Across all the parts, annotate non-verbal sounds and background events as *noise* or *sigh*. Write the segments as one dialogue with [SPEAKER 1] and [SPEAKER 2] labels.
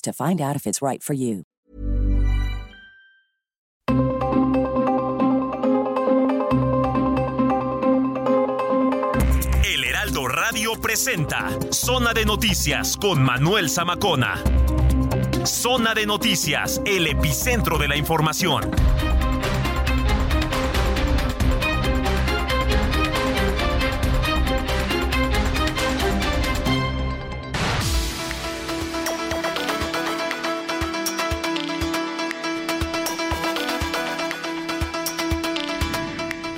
[SPEAKER 1] to find out if it's right for you.
[SPEAKER 2] El Heraldo Radio presenta Zona de Noticias con Manuel Zamacona. Zona de Noticias, el epicentro de la información.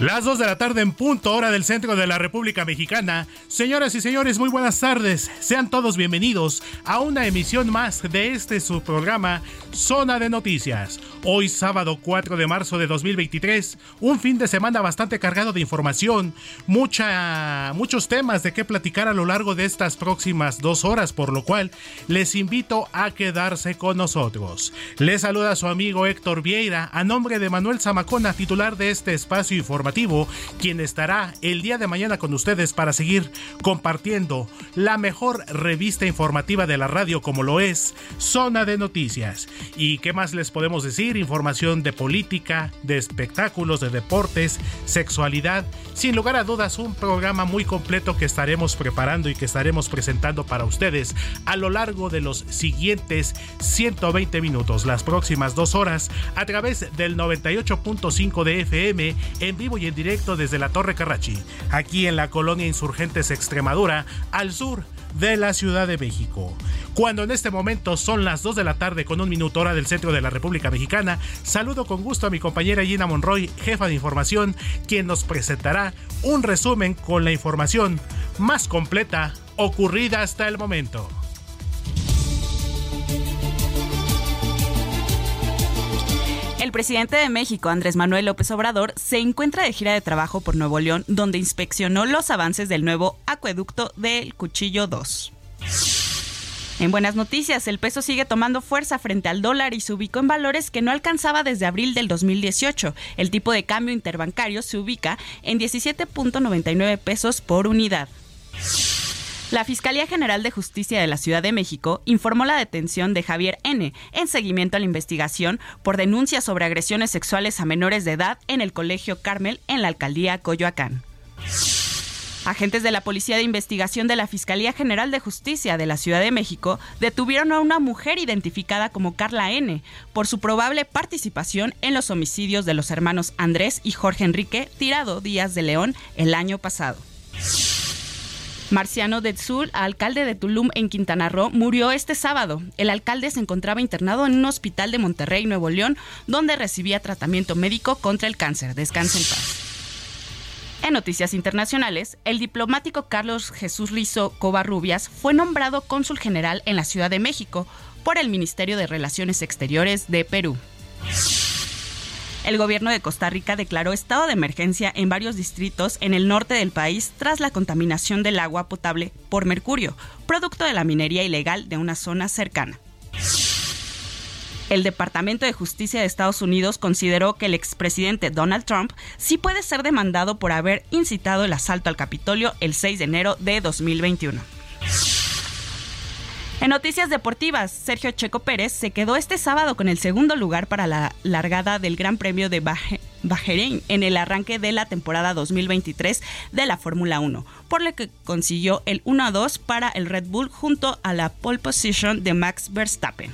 [SPEAKER 3] Las 2 de la tarde en punto, hora del centro de la República Mexicana. Señoras y señores, muy buenas tardes. Sean todos bienvenidos a una emisión más de este su programa Zona de Noticias. Hoy sábado 4 de marzo de 2023, un fin de semana bastante cargado de información, mucha, muchos temas de qué platicar a lo largo de estas próximas dos horas, por lo cual les invito a quedarse con nosotros. Les saluda su amigo Héctor Vieira a nombre de Manuel Zamacona, titular de este espacio informativo quien estará el día de mañana con ustedes para seguir compartiendo la mejor revista informativa de la radio como lo es Zona de Noticias. ¿Y qué más les podemos decir? Información de política, de espectáculos, de deportes, sexualidad. Sin lugar a dudas, un programa muy completo que estaremos preparando y que estaremos presentando para ustedes a lo largo de los siguientes 120 minutos, las próximas dos horas, a través del 98.5 de FM en vivo y en directo desde la Torre Carrachi, aquí en la colonia Insurgentes Extremadura, al sur de la Ciudad de México. Cuando en este momento son las 2 de la tarde con un minuto hora del centro de la República Mexicana, saludo con gusto a mi compañera Gina Monroy, jefa de información, quien nos presentará un resumen con la información más completa ocurrida hasta el momento.
[SPEAKER 4] El presidente de México, Andrés Manuel López Obrador, se encuentra de gira de trabajo por Nuevo León, donde inspeccionó los avances del nuevo acueducto del Cuchillo 2. En buenas noticias, el peso sigue tomando fuerza frente al dólar y se ubicó en valores que no alcanzaba desde abril del 2018. El tipo de cambio interbancario se ubica en 17.99 pesos por unidad. La Fiscalía General de Justicia de la Ciudad de México informó la detención de Javier N. en seguimiento a la investigación por denuncias sobre agresiones sexuales a menores de edad en el Colegio Carmel en la alcaldía Coyoacán. Agentes de la Policía de Investigación de la Fiscalía General de Justicia de la Ciudad de México detuvieron a una mujer identificada como Carla N. por su probable participación en los homicidios de los hermanos Andrés y Jorge Enrique Tirado Díaz de León el año pasado. Marciano Sul, alcalde de Tulum en Quintana Roo, murió este sábado. El alcalde se encontraba internado en un hospital de Monterrey, Nuevo León, donde recibía tratamiento médico contra el cáncer. Descansa en paz. En noticias internacionales, el diplomático Carlos Jesús Rizo Covarrubias fue nombrado cónsul general en la Ciudad de México por el Ministerio de Relaciones Exteriores de Perú. El gobierno de Costa Rica declaró estado de emergencia en varios distritos en el norte del país tras la contaminación del agua potable por mercurio, producto de la minería ilegal de una zona cercana. El Departamento de Justicia de Estados Unidos consideró que el expresidente Donald Trump sí puede ser demandado por haber incitado el asalto al Capitolio el 6 de enero de 2021. En noticias deportivas, Sergio Checo Pérez se quedó este sábado con el segundo lugar para la largada del Gran Premio de Bahrein en el arranque de la temporada 2023 de la Fórmula 1, por lo que consiguió el 1-2 para el Red Bull junto a la pole position de Max Verstappen.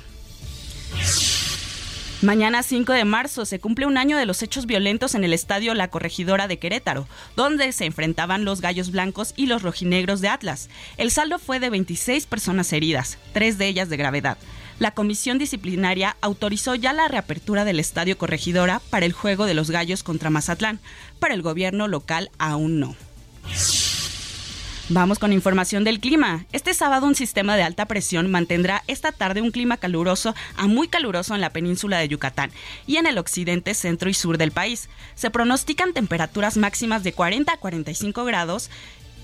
[SPEAKER 4] Mañana 5 de marzo se cumple un año de los hechos violentos en el estadio La Corregidora de Querétaro, donde se enfrentaban los Gallos Blancos y los Rojinegros de Atlas. El saldo fue de 26 personas heridas, tres de ellas de gravedad. La comisión disciplinaria autorizó ya la reapertura del estadio Corregidora para el juego de los Gallos contra Mazatlán, pero el gobierno local aún no. Vamos con información del clima. Este sábado un sistema de alta presión mantendrá esta tarde un clima caluroso a muy caluroso en la península de Yucatán y en el occidente, centro y sur del país. Se pronostican temperaturas máximas de 40 a 45 grados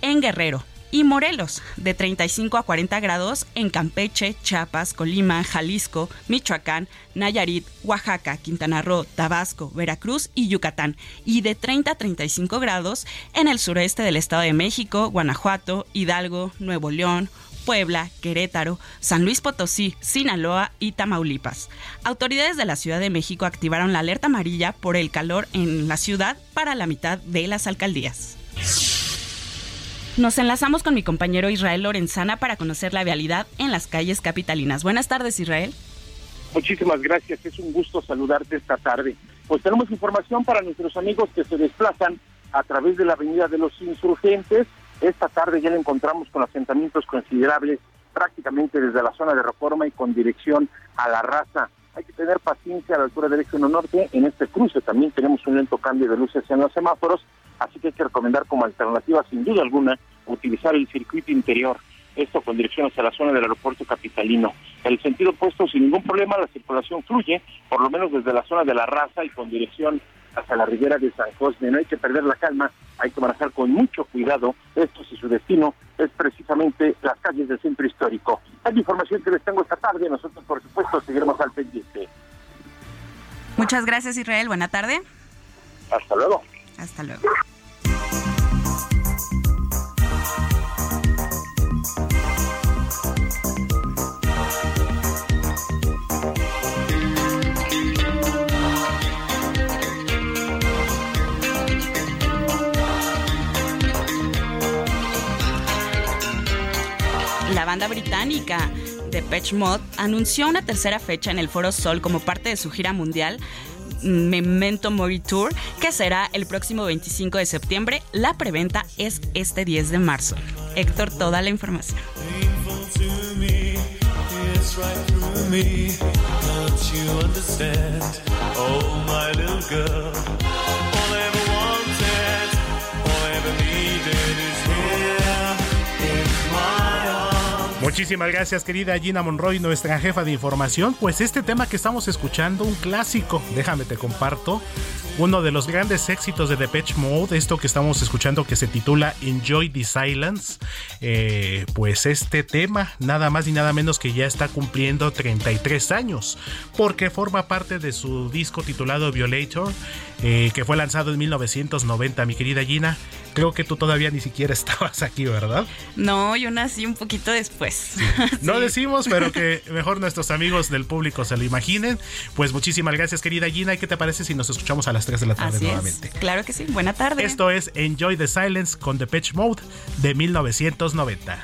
[SPEAKER 4] en Guerrero, y Morelos, de 35 a 40 grados en Campeche, Chiapas, Colima, Jalisco, Michoacán, Nayarit, Oaxaca, Quintana Roo, Tabasco, Veracruz y Yucatán, y de 30 a 35 grados en el sureste del Estado de México, Guanajuato, Hidalgo, Nuevo León, Puebla, Querétaro, San Luis Potosí, Sinaloa y Tamaulipas. Autoridades de la Ciudad de México activaron la alerta amarilla por el calor en la ciudad para la mitad de las alcaldías. Nos enlazamos con mi compañero Israel Lorenzana para conocer la vialidad en las calles capitalinas. Buenas tardes, Israel.
[SPEAKER 5] Muchísimas gracias, es un gusto saludarte esta tarde. Pues tenemos información para nuestros amigos que se desplazan a través de la Avenida de los Insurgentes. Esta tarde ya le encontramos con asentamientos considerables prácticamente desde la zona de Reforma y con dirección a la raza. Hay que tener paciencia a la altura del eje norte. En este cruce también tenemos un lento cambio de luces en los semáforos así que hay que recomendar como alternativa, sin duda alguna, utilizar el circuito interior, esto con dirección hacia la zona del aeropuerto capitalino. En el sentido opuesto, sin ningún problema, la circulación fluye, por lo menos desde la zona de la raza y con dirección hacia la ribera de San Cosme. No hay que perder la calma, hay que manejar con mucho cuidado esto si su destino es precisamente las calles del centro histórico. Hay información que les tengo esta tarde, nosotros por supuesto seguiremos al pendiente.
[SPEAKER 4] Muchas gracias Israel, buena tarde.
[SPEAKER 5] Hasta luego.
[SPEAKER 4] Hasta luego. Banda británica Depeche Mode anunció una tercera fecha en el Foro Sol como parte de su gira mundial Memento Mori Tour, que será el próximo 25 de septiembre. La preventa es este 10 de marzo. Héctor, toda la información.
[SPEAKER 3] Muchísimas gracias querida Gina Monroy, nuestra jefa de información. Pues este tema que estamos escuchando, un clásico, déjame te comparto, uno de los grandes éxitos de Depeche Mode, esto que estamos escuchando que se titula Enjoy the Silence, eh, pues este tema nada más y nada menos que ya está cumpliendo 33 años, porque forma parte de su disco titulado Violator, eh, que fue lanzado en 1990, mi querida Gina. Creo que tú todavía ni siquiera *laughs* estabas aquí, ¿verdad?
[SPEAKER 4] No, yo nací un poquito después. *laughs*
[SPEAKER 3] No decimos, pero que mejor nuestros amigos del público se lo imaginen. Pues muchísimas gracias, querida Gina. ¿Y qué te parece si nos escuchamos a las 3 de la tarde nuevamente?
[SPEAKER 4] Claro que sí. Buena tarde.
[SPEAKER 3] Esto es Enjoy the Silence con The Pitch Mode de 1990.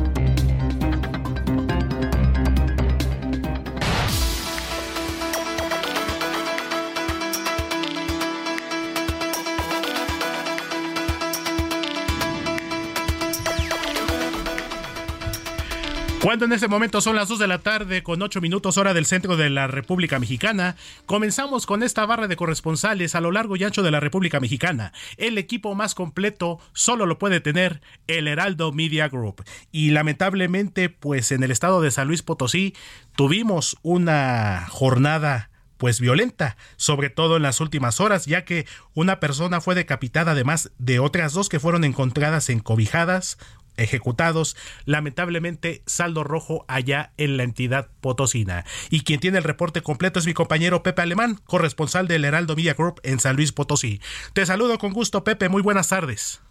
[SPEAKER 3] Cuando en este momento son las 2 de la tarde con 8 minutos hora del centro de la República Mexicana, comenzamos con esta barra de corresponsales a lo largo y ancho de la República Mexicana. El equipo más completo solo lo puede tener el Heraldo Media Group. Y lamentablemente, pues en el estado de San Luis Potosí tuvimos una jornada pues violenta, sobre todo en las últimas horas, ya que una persona fue decapitada además de otras dos que fueron encontradas encobijadas ejecutados. Lamentablemente, saldo rojo allá en la entidad potosina. Y quien tiene el reporte completo es mi compañero Pepe Alemán, corresponsal del Heraldo Media Group en San Luis Potosí. Te saludo con gusto, Pepe. Muy buenas tardes.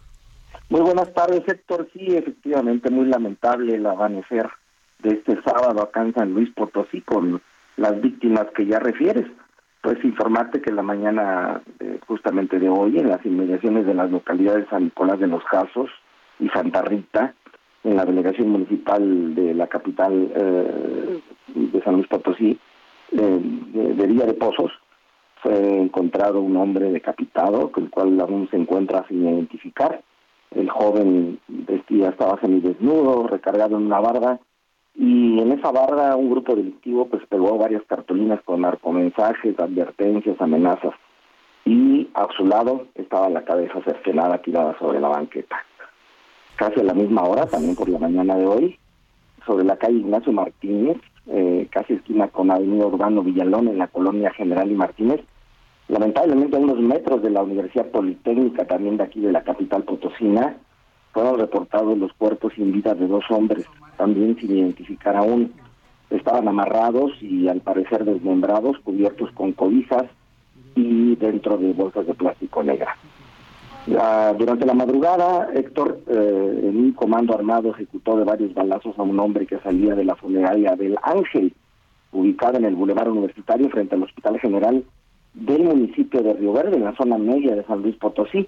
[SPEAKER 6] Muy buenas tardes, Héctor. Sí, efectivamente, muy lamentable el amanecer de este sábado acá en San Luis Potosí con las víctimas que ya refieres. Pues informarte que la mañana eh, justamente de hoy, en las inmediaciones de las localidades San Nicolás de los Casos y Santa Rita, en la delegación municipal de la capital eh, de San Luis Potosí, de, de, Villa de Pozos, fue encontrado un hombre decapitado, con el cual aún se encuentra sin identificar. El joven vestía, estaba semidesnudo, recargado en una barda, y en esa barra un grupo delictivo pues pegó varias cartulinas con narcomensajes, advertencias, amenazas. Y a su lado estaba la cabeza cercenada tirada sobre la banqueta. Casi a la misma hora, también por la mañana de hoy, sobre la calle Ignacio Martínez, eh, casi esquina con Avenida Urbano Villalón, en la colonia General y Martínez, lamentablemente a unos metros de la Universidad Politécnica, también de aquí de la capital potosina, fueron reportados los cuerpos sin vida de dos hombres, también sin identificar aún. Estaban amarrados y al parecer desmembrados, cubiertos con cobijas y dentro de bolsas de plástico negra. Durante la madrugada, Héctor, eh, en un comando armado, ejecutó de varios balazos a un hombre que salía de la funeraria del Ángel, ubicada en el Boulevard Universitario frente al Hospital General del municipio de Río Verde, en la zona media de San Luis Potosí.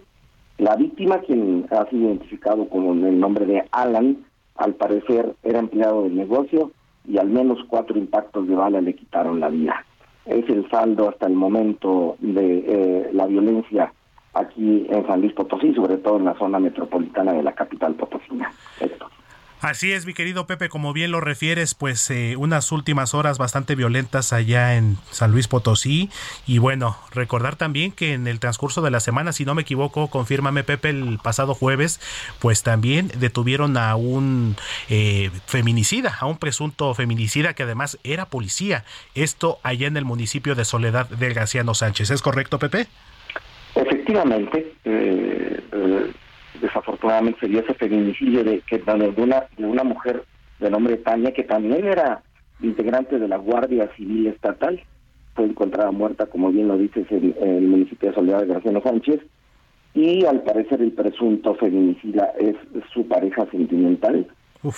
[SPEAKER 6] La víctima, quien ha sido identificado como el nombre de Alan, al parecer era empleado del negocio y al menos cuatro impactos de bala le quitaron la vida. Es el saldo hasta el momento de eh, la violencia aquí en San Luis Potosí, sobre todo en la zona metropolitana de la capital potosina.
[SPEAKER 3] Así es, mi querido Pepe, como bien lo refieres, pues eh, unas últimas horas bastante violentas allá en San Luis Potosí. Y bueno, recordar también que en el transcurso de la semana, si no me equivoco, confírmame Pepe, el pasado jueves, pues también detuvieron a un eh, feminicida, a un presunto feminicida que además era policía. Esto allá en el municipio de Soledad del Graciano Sánchez. ¿Es correcto, Pepe?
[SPEAKER 6] Efectivamente. Eh, desafortunadamente se dio ese feminicidio de que de una de una mujer de nombre Tania que también era integrante de la Guardia Civil Estatal fue encontrada muerta como bien lo dices en, el municipio de Soledad de Graciano Sánchez y al parecer el presunto feminicida es su pareja sentimental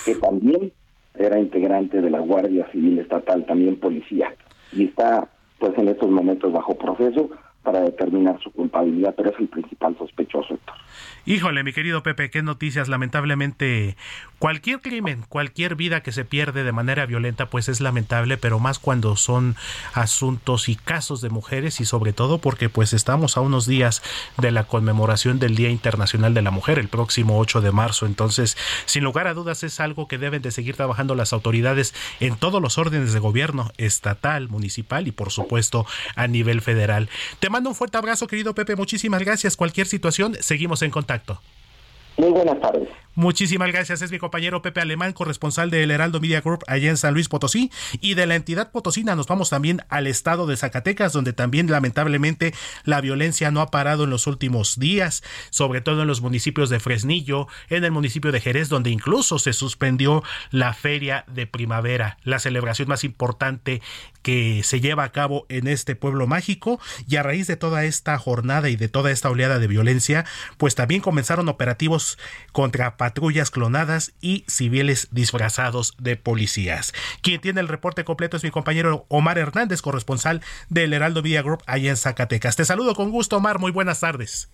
[SPEAKER 6] que también era integrante de la Guardia Civil Estatal también policía y está pues en estos momentos bajo proceso para determinar su culpabilidad, pero es el principal sospechoso.
[SPEAKER 3] Híjole, mi querido Pepe, qué noticias. Lamentablemente, cualquier crimen, cualquier vida que se pierde de manera violenta, pues es lamentable, pero más cuando son asuntos y casos de mujeres y sobre todo porque pues estamos a unos días de la conmemoración del Día Internacional de la Mujer, el próximo 8 de marzo. Entonces, sin lugar a dudas, es algo que deben de seguir trabajando las autoridades en todos los órdenes de gobierno, estatal, municipal y por supuesto a nivel federal. Te mando un fuerte abrazo, querido Pepe. Muchísimas gracias. Cualquier situación, seguimos en contacto.
[SPEAKER 6] Muy buenas tardes.
[SPEAKER 3] Muchísimas gracias. Es mi compañero Pepe Alemán, corresponsal del Heraldo Media Group allá en San Luis Potosí. Y de la entidad potosina nos vamos también al estado de Zacatecas, donde también lamentablemente la violencia no ha parado en los últimos días, sobre todo en los municipios de Fresnillo, en el municipio de Jerez, donde incluso se suspendió la feria de primavera, la celebración más importante que se lleva a cabo en este pueblo mágico. Y a raíz de toda esta jornada y de toda esta oleada de violencia, pues también comenzaron operativos contra patrullas clonadas y civiles disfrazados de policías. Quien tiene el reporte completo es mi compañero Omar Hernández, corresponsal del Heraldo Vía Group allá en Zacatecas. Te saludo con gusto, Omar. Muy buenas tardes.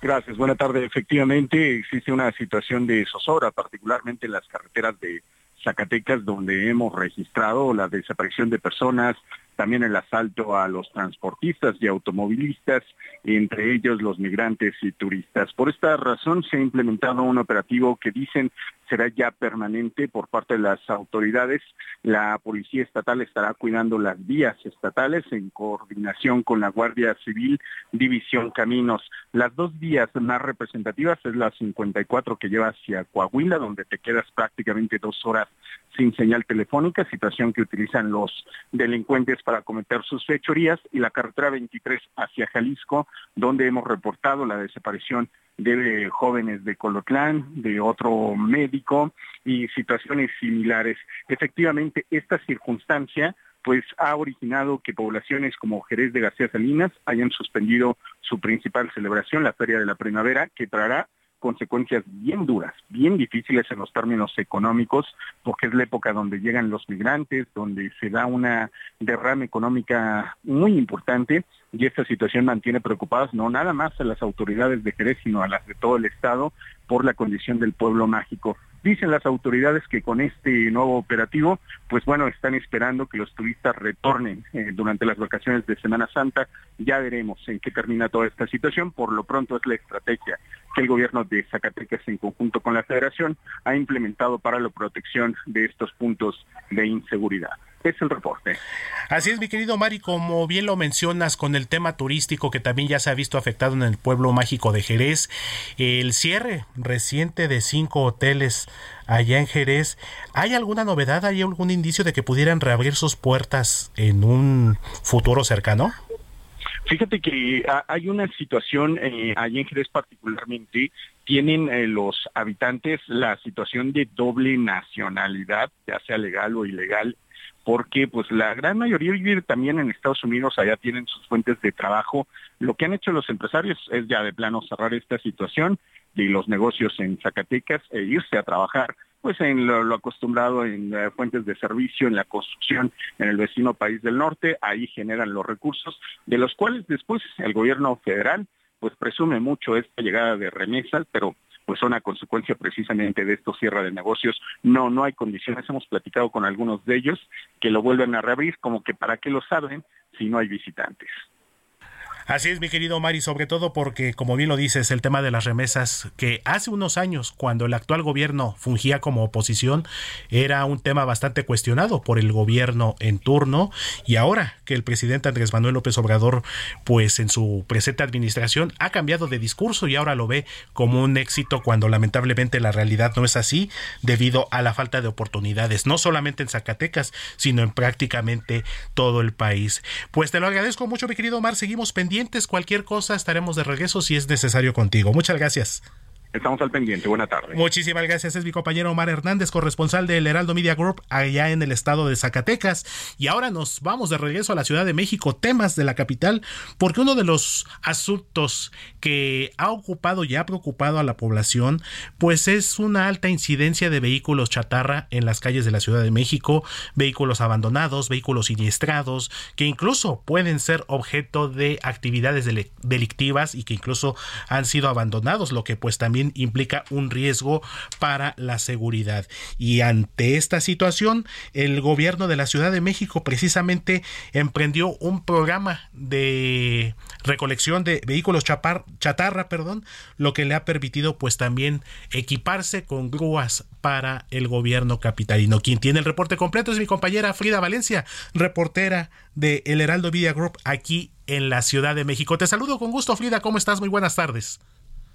[SPEAKER 7] Gracias, buena tarde. Efectivamente, existe una situación de zozobra, particularmente en las carreteras de Zacatecas, donde hemos registrado la desaparición de personas, también el asalto a los transportistas y automovilistas, entre ellos los migrantes y turistas. Por esta razón se ha implementado un operativo que dicen será ya permanente por parte de las autoridades. La Policía Estatal estará cuidando las vías estatales en coordinación con la Guardia Civil, División Caminos. Las dos vías más representativas es la 54 que lleva hacia Coahuila, donde te quedas prácticamente dos horas sin señal telefónica, situación que utilizan los delincuentes para cometer sus fechorías y la carretera 23 hacia Jalisco, donde hemos reportado la desaparición de jóvenes de Colotlán, de otro médico y situaciones similares. Efectivamente, esta circunstancia pues ha originado que poblaciones como Jerez de García Salinas hayan suspendido su principal celebración, la Feria de la Primavera, que traerá consecuencias bien duras, bien difíciles en los términos económicos, porque es la época donde llegan los migrantes, donde se da una derrama económica muy importante y esta situación mantiene preocupadas no nada más a las autoridades de Jerez, sino a las de todo el Estado por la condición del pueblo mágico. Dicen las autoridades que con este nuevo operativo, pues bueno, están esperando que los turistas retornen eh, durante las vacaciones de Semana Santa. Ya veremos en qué termina toda esta situación. Por lo pronto es la estrategia que el gobierno de Zacatecas en conjunto con la federación ha implementado para la protección de estos puntos de inseguridad es el reporte.
[SPEAKER 3] Así es, mi querido Mari, como bien lo mencionas con el tema turístico que también ya se ha visto afectado en el pueblo mágico de Jerez, el cierre reciente de cinco hoteles allá en Jerez, ¿hay alguna novedad, hay algún indicio de que pudieran reabrir sus puertas en un futuro cercano?
[SPEAKER 7] Fíjate que hay una situación eh, allá en Jerez particularmente, tienen eh, los habitantes la situación de doble nacionalidad, ya sea legal o ilegal, porque pues la gran mayoría vive también en Estados Unidos, allá tienen sus fuentes de trabajo. Lo que han hecho los empresarios es ya de plano cerrar esta situación de los negocios en Zacatecas e irse a trabajar pues en lo, acostumbrado en eh, fuentes de servicio, en la construcción en el vecino país del norte, ahí generan los recursos, de los cuales después el gobierno federal pues presume mucho esta llegada de remesas, pero pues son a consecuencia precisamente de esto cierre de negocios. No, no hay condiciones. Hemos platicado con algunos de ellos que lo vuelven a reabrir, como que para qué lo saben si no hay visitantes.
[SPEAKER 3] Así es, mi querido Mari, sobre todo porque, como bien lo dices, el tema de las remesas, que hace unos años, cuando el actual gobierno fungía como oposición, era un tema bastante cuestionado por el gobierno en turno, y ahora que el presidente Andrés Manuel López Obrador, pues en su presente administración, ha cambiado de discurso y ahora lo ve como un éxito cuando lamentablemente la realidad no es así, debido a la falta de oportunidades, no solamente en Zacatecas, sino en prácticamente todo el país. Pues te lo agradezco mucho, mi querido Omar, seguimos pendientes Cualquier cosa estaremos de regreso si es necesario contigo. Muchas gracias.
[SPEAKER 7] Estamos al pendiente. Buena tarde.
[SPEAKER 3] Muchísimas gracias. Es mi compañero Omar Hernández, corresponsal del Heraldo Media Group allá en el estado de Zacatecas. Y ahora nos vamos de regreso a la Ciudad de México, temas de la capital, porque uno de los asuntos que ha ocupado y ha preocupado a la población, pues es una alta incidencia de vehículos chatarra en las calles de la Ciudad de México, vehículos abandonados, vehículos siniestrados, que incluso pueden ser objeto de actividades delictivas y que incluso han sido abandonados, lo que pues también implica un riesgo para la seguridad. Y ante esta situación, el gobierno de la Ciudad de México precisamente emprendió un programa de recolección de vehículos chatarra, perdón, lo que le ha permitido pues también equiparse con grúas para el gobierno capitalino. Quien tiene el reporte completo es mi compañera Frida Valencia, reportera de El Heraldo Media Group aquí en la Ciudad de México. Te saludo con gusto, Frida. ¿Cómo estás? Muy buenas tardes.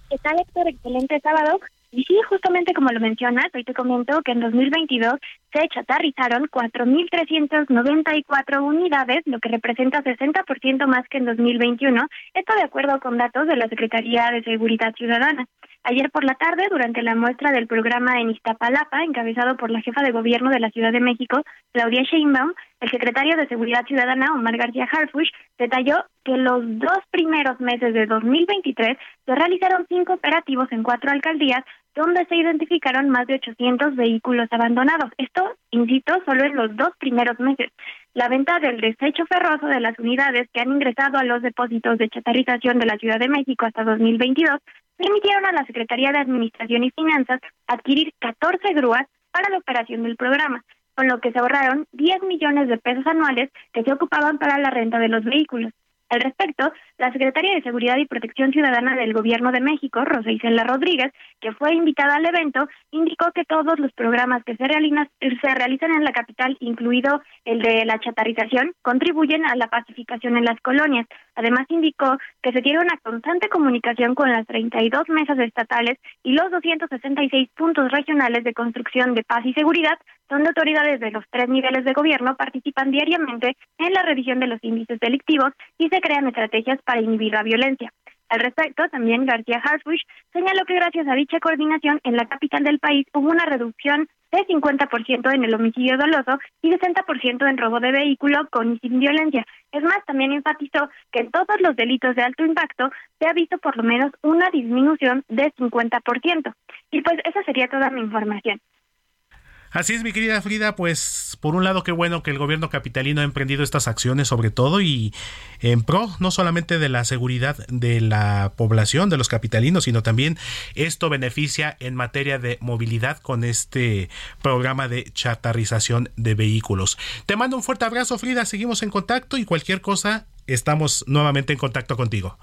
[SPEAKER 8] ¿Qué tal, Héctor? Excelente sábado. Y sí, justamente como lo mencionas, hoy te comento que en 2022 se chatarrizaron 4.394 unidades, lo que representa 60% más que en 2021, esto de acuerdo con datos de la Secretaría de Seguridad Ciudadana. Ayer por la tarde, durante la muestra del programa en Iztapalapa, encabezado por la jefa de gobierno de la Ciudad de México, Claudia Sheinbaum, el secretario de Seguridad Ciudadana, Omar García Harfush, detalló que los dos primeros meses de 2023 se realizaron cinco operativos en cuatro alcaldías donde se identificaron más de 800 vehículos abandonados. Esto, insisto, solo en los dos primeros meses. La venta del desecho ferroso de las unidades que han ingresado a los depósitos de chatarrización de la Ciudad de México hasta 2022 permitieron a la Secretaría de Administración y Finanzas adquirir 14 grúas para la operación del programa, con lo que se ahorraron 10 millones de pesos anuales que se ocupaban para la renta de los vehículos. Al respecto, la secretaria de Seguridad y Protección Ciudadana del Gobierno de México, Rosa Isela Rodríguez, que fue invitada al evento, indicó que todos los programas que se, realizan, se en la capital, incluido el de la chatarización, contribuyen a la pacificación en las colonias. Además, indicó que se tiene una constante comunicación con las 32 mesas estatales y los 266 puntos regionales de construcción de paz y seguridad donde autoridades de los tres niveles de gobierno participan diariamente en la revisión de los índices delictivos y se crean estrategias para inhibir la violencia. Al respecto, también García Harfush señaló que gracias a dicha coordinación en la capital del país hubo una reducción de 50% en el homicidio doloso y 60% en robo de vehículo con y sin violencia. Es más, también enfatizó que en todos los delitos de alto impacto se ha visto por lo menos una disminución de 50%. Y pues esa sería toda mi información.
[SPEAKER 3] Así es, mi querida Frida, pues por un lado qué bueno que el gobierno capitalino ha emprendido estas acciones sobre todo y en pro no solamente de la seguridad de la población, de los capitalinos, sino también esto beneficia en materia de movilidad con este programa de chatarrización de vehículos. Te mando un fuerte abrazo, Frida, seguimos en contacto y cualquier cosa estamos nuevamente en contacto contigo.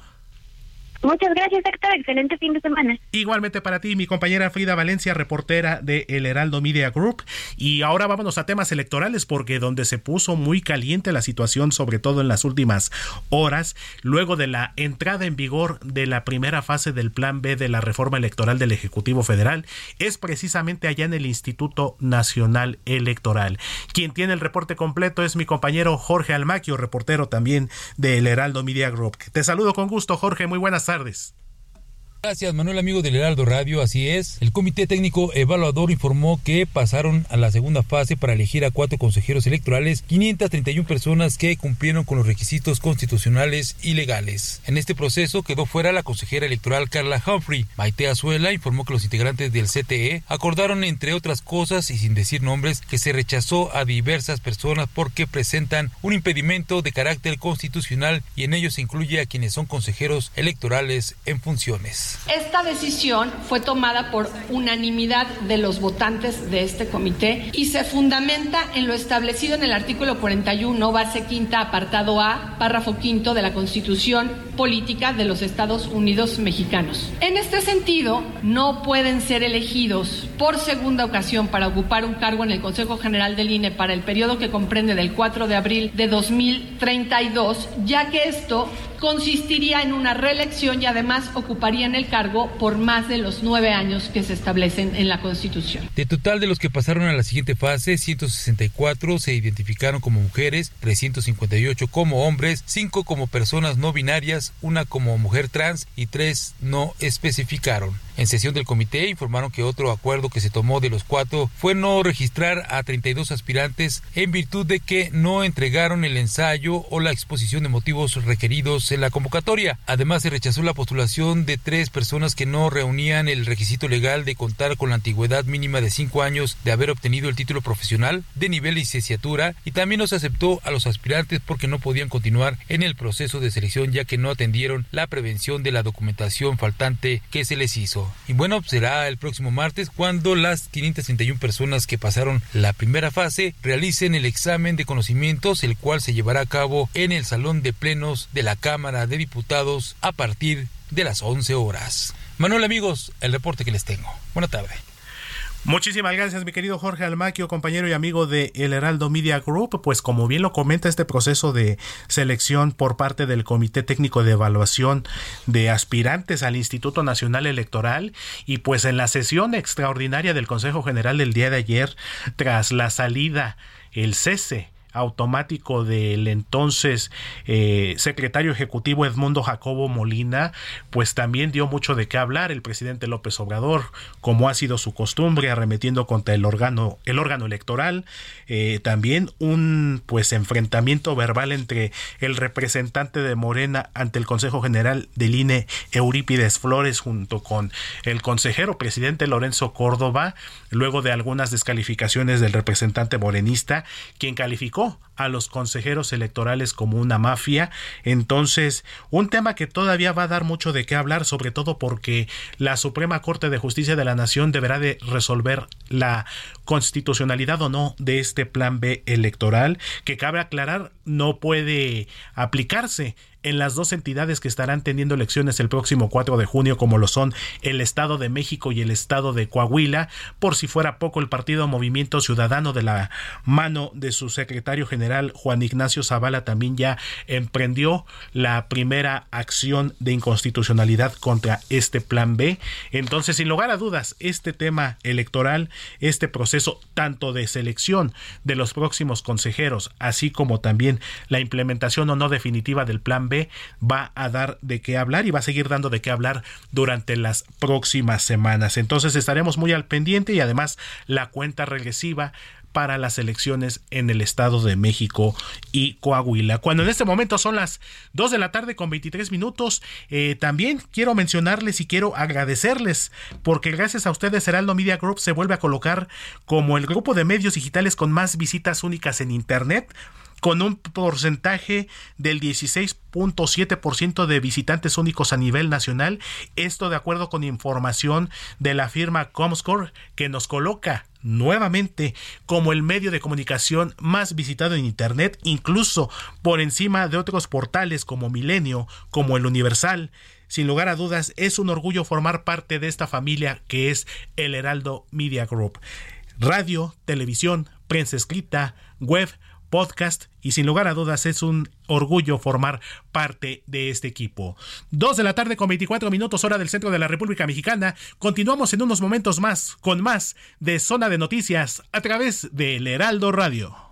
[SPEAKER 8] Muchas gracias, Héctor. Excelente fin de semana.
[SPEAKER 3] Igualmente para ti, mi compañera Frida Valencia, reportera de El Heraldo Media Group. Y ahora vámonos a temas electorales, porque donde se puso muy caliente la situación, sobre todo en las últimas horas, luego de la entrada en vigor de la primera fase del Plan B de la reforma electoral del Ejecutivo Federal, es precisamente allá en el Instituto Nacional Electoral. Quien tiene el reporte completo es mi compañero Jorge Almaquio, reportero también de El Heraldo Media Group. Te saludo con gusto, Jorge. Muy buenas tardes tardes.
[SPEAKER 9] Gracias, Manuel, amigo del Heraldo Radio. Así es. El Comité Técnico Evaluador informó que pasaron a la segunda fase para elegir a cuatro consejeros electorales, 531 personas que cumplieron con los requisitos constitucionales y legales. En este proceso quedó fuera la consejera electoral Carla Humphrey. Maite Azuela informó que los integrantes del CTE acordaron, entre otras cosas y sin decir nombres, que se rechazó a diversas personas porque presentan un impedimento de carácter constitucional y en ellos se incluye a quienes son consejeros electorales en funciones.
[SPEAKER 10] Esta decisión fue tomada por unanimidad de los votantes de este comité y se fundamenta en lo establecido en el artículo 41, base quinta, apartado A, párrafo quinto de la Constitución Política de los Estados Unidos Mexicanos. En este sentido, no pueden ser elegidos por segunda ocasión para ocupar un cargo en el Consejo General del INE para el periodo que comprende del 4 de abril de 2032, ya que esto consistiría en una reelección y además ocuparían el cargo por más de los nueve años que se establecen en la Constitución.
[SPEAKER 9] De total de los que pasaron a la siguiente fase, 164 se identificaron como mujeres, 358 como hombres, 5 como personas no binarias, una como mujer trans y 3 no especificaron. En sesión del comité informaron que otro acuerdo que se tomó de los cuatro fue no registrar a 32 aspirantes en virtud de que no entregaron el ensayo o la exposición de motivos requeridos en la convocatoria. Además, se rechazó la postulación de tres personas que no reunían el requisito legal de contar con la antigüedad mínima de cinco años de haber obtenido el título profesional de nivel licenciatura y también no se aceptó a los aspirantes porque no podían continuar en el proceso de selección ya que no atendieron la prevención de la documentación faltante que se les hizo. Y bueno, será el próximo martes cuando las 531 personas que pasaron la primera fase realicen el examen de conocimientos, el cual se llevará a cabo en el Salón de Plenos de la Cámara de Diputados a partir de las 11 horas. Manuel amigos, el reporte que les tengo. Buena tarde.
[SPEAKER 3] Muchísimas gracias, mi querido Jorge Almaquio, compañero y amigo de El Heraldo Media Group. Pues como bien lo comenta este proceso de selección por parte del Comité Técnico de Evaluación de aspirantes al Instituto Nacional Electoral y pues en la sesión extraordinaria del Consejo General del día de ayer, tras la salida, el cese automático del entonces eh, secretario ejecutivo Edmundo Jacobo Molina, pues también dio mucho de qué hablar el presidente López Obrador, como ha sido su costumbre, arremetiendo contra el órgano, el órgano electoral, eh, también un pues enfrentamiento verbal entre el representante de Morena ante el Consejo General del INE, Eurípides Flores, junto con el consejero presidente Lorenzo Córdoba, luego de algunas descalificaciones del representante morenista, quien calificó a los consejeros electorales como una mafia. Entonces, un tema que todavía va a dar mucho de qué hablar, sobre todo porque la Suprema Corte de Justicia de la Nación deberá de resolver la constitucionalidad o no de este plan B electoral, que cabe aclarar no puede aplicarse en las dos entidades que estarán teniendo elecciones el próximo 4 de junio, como lo son el Estado de México y el Estado de Coahuila. Por si fuera poco, el partido Movimiento Ciudadano de la mano de su secretario general Juan Ignacio Zavala también ya emprendió la primera acción de inconstitucionalidad contra este plan B. Entonces, sin lugar a dudas, este tema electoral, este proceso tanto de selección de los próximos consejeros, así como también la implementación o no definitiva del plan B, va a dar de qué hablar y va a seguir dando de qué hablar durante las próximas semanas. Entonces estaremos muy al pendiente y además la cuenta regresiva para las elecciones en el Estado de México y Coahuila. Cuando en este momento son las 2 de la tarde con 23 minutos, eh, también quiero mencionarles y quiero agradecerles porque gracias a ustedes Heraldo Media Group se vuelve a colocar como el grupo de medios digitales con más visitas únicas en Internet con un porcentaje del 16.7% de visitantes únicos a nivel nacional. Esto de acuerdo con información de la firma Comscore que nos coloca nuevamente como el medio de comunicación más visitado en Internet, incluso por encima de otros portales como Milenio, como el Universal. Sin lugar a dudas, es un orgullo formar parte de esta familia que es el Heraldo Media Group. Radio, televisión, prensa escrita, web, podcast y sin lugar a dudas es un orgullo formar parte de este equipo. Dos de la tarde con 24 minutos hora del centro de la República Mexicana. Continuamos en unos momentos más con más de Zona de Noticias a través del Heraldo Radio.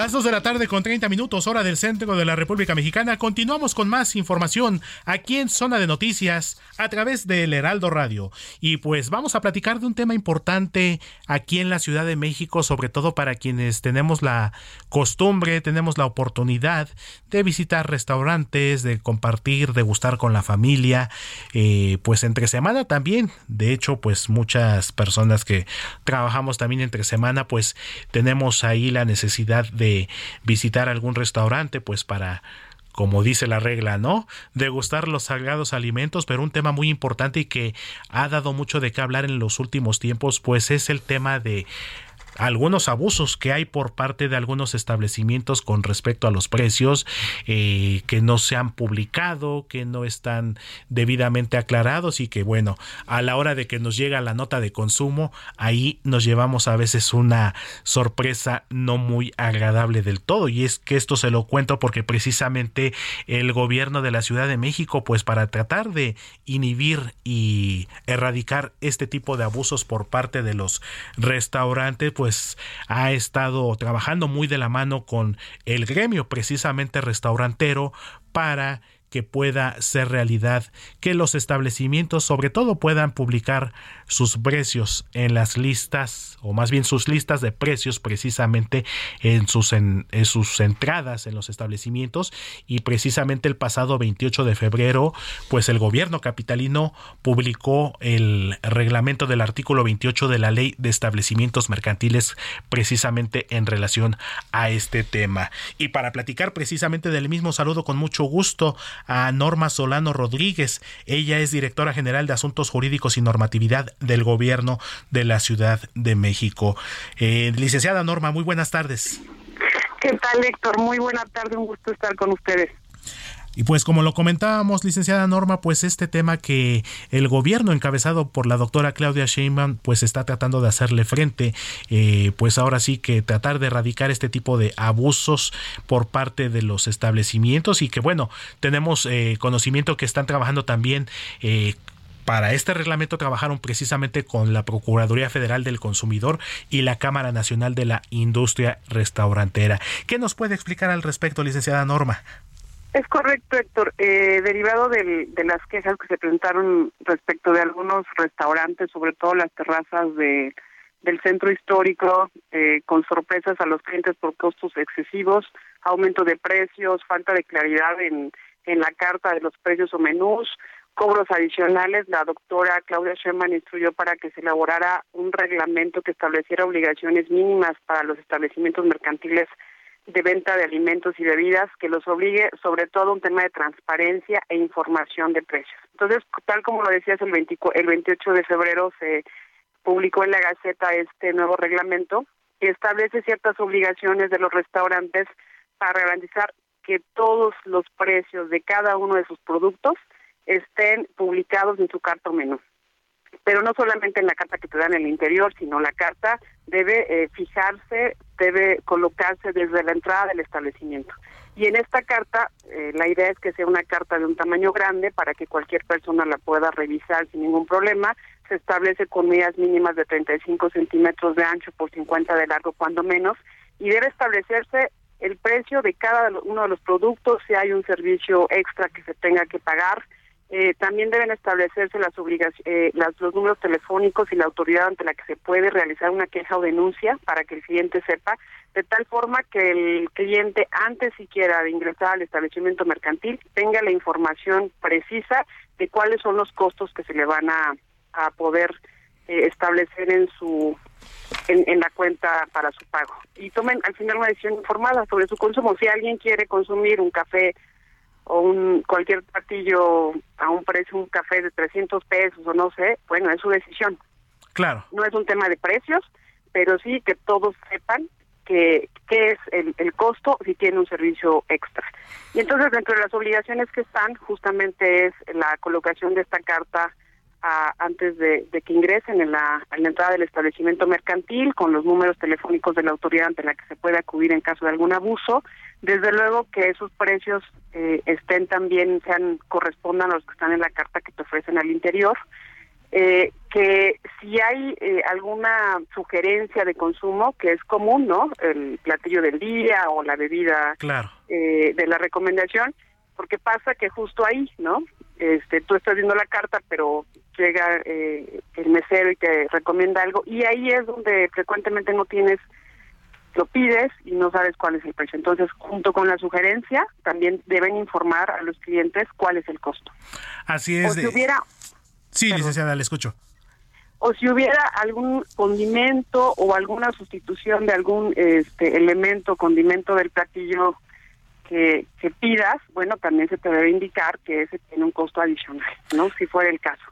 [SPEAKER 3] Las 2 de la tarde con 30 minutos hora del centro de la República Mexicana. Continuamos con más información aquí en Zona de Noticias a través del Heraldo Radio. Y pues vamos a platicar de un tema importante aquí en la Ciudad de México, sobre todo para quienes tenemos la costumbre, tenemos la oportunidad de visitar restaurantes, de compartir, de gustar con la familia, eh, pues entre semana también. De hecho, pues muchas personas que trabajamos también entre semana, pues tenemos ahí la necesidad de visitar algún restaurante, pues para como dice la regla, ¿no? Degustar los sagrados alimentos, pero un tema muy importante y que ha dado mucho de qué hablar en los últimos tiempos, pues es el tema de algunos abusos que hay por parte de algunos establecimientos con respecto a los precios eh, que no se han publicado, que no están debidamente aclarados y que bueno, a la hora de que nos llega la nota de consumo, ahí nos llevamos a veces una sorpresa no muy agradable del todo. Y es que esto se lo cuento porque precisamente el gobierno de la Ciudad de México pues para tratar de inhibir y erradicar este tipo de abusos por parte de los restaurantes pues pues, ha estado trabajando muy de la mano con el gremio precisamente restaurantero para que pueda ser realidad, que los establecimientos sobre todo puedan publicar sus precios en las listas o más bien sus listas de precios precisamente en sus, en, sus entradas en los establecimientos. Y precisamente el pasado 28 de febrero pues el gobierno capitalino publicó el reglamento del artículo 28 de la ley de establecimientos mercantiles precisamente en relación a este tema. Y para platicar precisamente del mismo saludo con mucho gusto a Norma Solano Rodríguez. Ella es directora general de Asuntos Jurídicos y Normatividad del Gobierno de la Ciudad de México. Eh, licenciada Norma, muy buenas tardes.
[SPEAKER 11] ¿Qué tal, Héctor? Muy buena tarde, un gusto estar con ustedes.
[SPEAKER 3] Y pues como lo comentábamos, licenciada Norma, pues este tema que el gobierno encabezado por la doctora Claudia Sheinbaum pues está tratando de hacerle frente, eh, pues ahora sí que tratar de erradicar este tipo de abusos por parte de los establecimientos y que bueno, tenemos eh, conocimiento que están trabajando también eh, para este reglamento trabajaron precisamente con la Procuraduría Federal del Consumidor y la Cámara Nacional de la Industria Restaurantera. ¿Qué nos puede explicar al respecto, licenciada Norma?
[SPEAKER 11] Es correcto, Héctor. Eh, derivado de las quejas que se presentaron respecto de algunos restaurantes, sobre todo las terrazas de, del centro histórico, eh, con sorpresas a los clientes por costos excesivos, aumento de precios, falta de claridad en, en la carta de los precios o menús, cobros adicionales, la doctora Claudia Sherman instruyó para que se elaborara un reglamento que estableciera obligaciones mínimas para los establecimientos mercantiles de venta de alimentos y bebidas que los obligue sobre todo un tema de transparencia e información de precios. Entonces, tal como lo decías, el, el 28 de febrero se publicó en la Gaceta este nuevo reglamento que establece ciertas obligaciones de los restaurantes para garantizar que todos los precios de cada uno de sus productos estén publicados en su carta o menú pero no solamente en la carta que te dan en el interior, sino la carta debe eh, fijarse, debe colocarse desde la entrada del establecimiento. Y en esta carta, eh, la idea es que sea una carta de un tamaño grande para que cualquier persona la pueda revisar sin ningún problema. Se establece con medidas mínimas de 35 centímetros de ancho por 50 de largo, cuando menos, y debe establecerse el precio de cada uno de los productos, si hay un servicio extra que se tenga que pagar, eh, también deben establecerse las obligaciones, eh, los números telefónicos y la autoridad ante la que se puede realizar una queja o denuncia para que el cliente sepa, de tal forma que el cliente antes siquiera de ingresar al establecimiento mercantil tenga la información precisa de cuáles son los costos que se le van a, poder eh, establecer en su en, la cuenta para su pago y tomen al final una decisión informada sobre su consumo. Si alguien quiere consumir un café o un cualquier platillo a un precio, un café de 300 pesos o no sé, bueno, es su decisión.
[SPEAKER 3] Claro.
[SPEAKER 11] No es un tema de precios, pero sí que todos sepan que qué es el, el costo si tiene un servicio extra. Y entonces dentro de las obligaciones que están justamente es la colocación de esta carta antes de, que ingresen en la, en la entrada del establecimiento mercantil con los números telefónicos de la autoridad ante la que se puede acudir en caso de algún abuso. Desde luego que esos precios eh, estén también, sean, correspondan a los que están en la carta que te ofrecen al interior. Eh, que si hay eh, alguna sugerencia de consumo, que es común, ¿no? El platillo del día o la bebida
[SPEAKER 3] claro.
[SPEAKER 11] de la recomendación, porque pasa que justo ahí, ¿no? Este, tú estás viendo la carta, pero llega eh, el mesero y te recomienda algo y ahí es donde frecuentemente no tienes lo pides y no sabes cuál es el precio. Entonces, junto con la sugerencia, también deben informar a los clientes cuál es el costo.
[SPEAKER 3] Así es.
[SPEAKER 11] si hubiera,
[SPEAKER 3] sí, licenciada, le escucho.
[SPEAKER 11] O si hubiera algún condimento o alguna sustitución de algún este elemento, condimento del platillo que, que pidas, bueno, también se te debe indicar que ese tiene un costo adicional, ¿no? Si fuera el caso.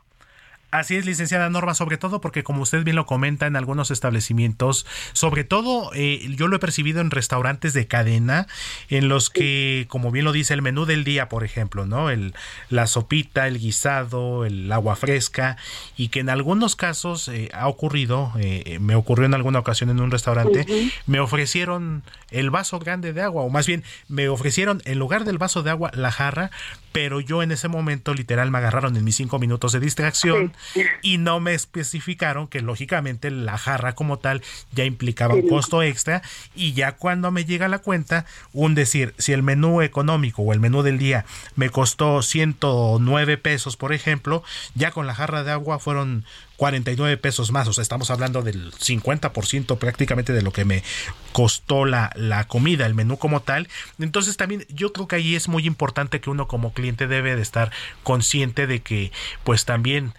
[SPEAKER 3] Así es, licenciada Norma, sobre todo porque como usted bien lo comenta en algunos establecimientos, sobre todo eh, yo lo he percibido en restaurantes de cadena, en los que, como bien lo dice, el menú del día, por ejemplo, ¿no? El, la sopita, el guisado, el agua fresca, y que en algunos casos eh, ha ocurrido, eh, me ocurrió en alguna ocasión en un restaurante, me ofrecieron el vaso grande de agua, o más bien me ofrecieron en lugar del vaso de agua la jarra, pero yo en ese momento literal me agarraron en mis cinco minutos de distracción y no me especificaron que lógicamente la jarra como tal ya implicaba un costo extra y ya cuando me llega la cuenta, un decir, si el menú económico o el menú del día me costó 109 pesos, por ejemplo, ya con la jarra de agua fueron 49 pesos más, o sea, estamos hablando del 50% prácticamente de lo que me costó la, la comida, el menú como tal. Entonces también yo creo que ahí es muy importante que uno como cliente debe de estar consciente de que pues también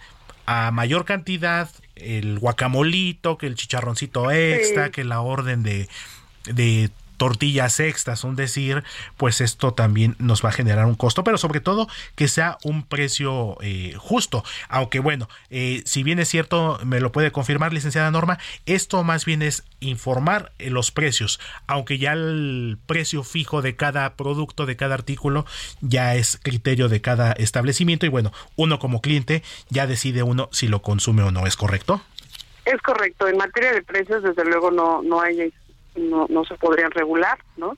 [SPEAKER 3] a mayor cantidad el guacamolito, que el chicharroncito extra, que la orden de, de tortillas extras, un decir, pues esto también nos va a generar un costo, pero sobre todo que sea un precio eh, justo. Aunque bueno, eh, si bien es cierto, me lo puede confirmar, licenciada Norma, esto más bien es informar eh, los precios, aunque ya el precio fijo de cada producto, de cada artículo, ya es criterio de cada establecimiento y bueno, uno como cliente ya decide uno si lo consume o no, ¿es correcto?
[SPEAKER 11] Es correcto, en materia de precios desde luego no, no hay, no, no se podrían regular, ¿no?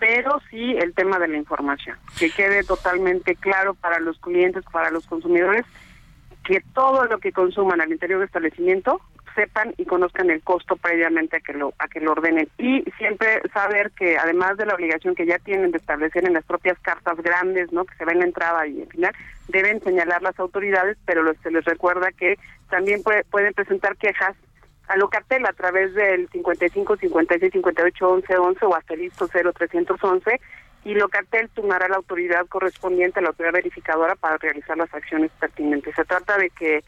[SPEAKER 11] pero sí el tema de la información, que quede totalmente claro para los clientes, para los consumidores, que todo lo que consuman al interior del establecimiento sepan y conozcan el costo previamente a que lo a que lo ordenen y siempre saber que además de la obligación que ya tienen de establecer en las propias cartas grandes no que se ven en la entrada y al final deben señalar las autoridades pero se les recuerda que también pueden presentar quejas a Locatel a través del 55 56 58 11 11 o asterisco 0311 y Locatel tomará la autoridad correspondiente, la autoridad verificadora, para realizar las acciones pertinentes. Se trata de que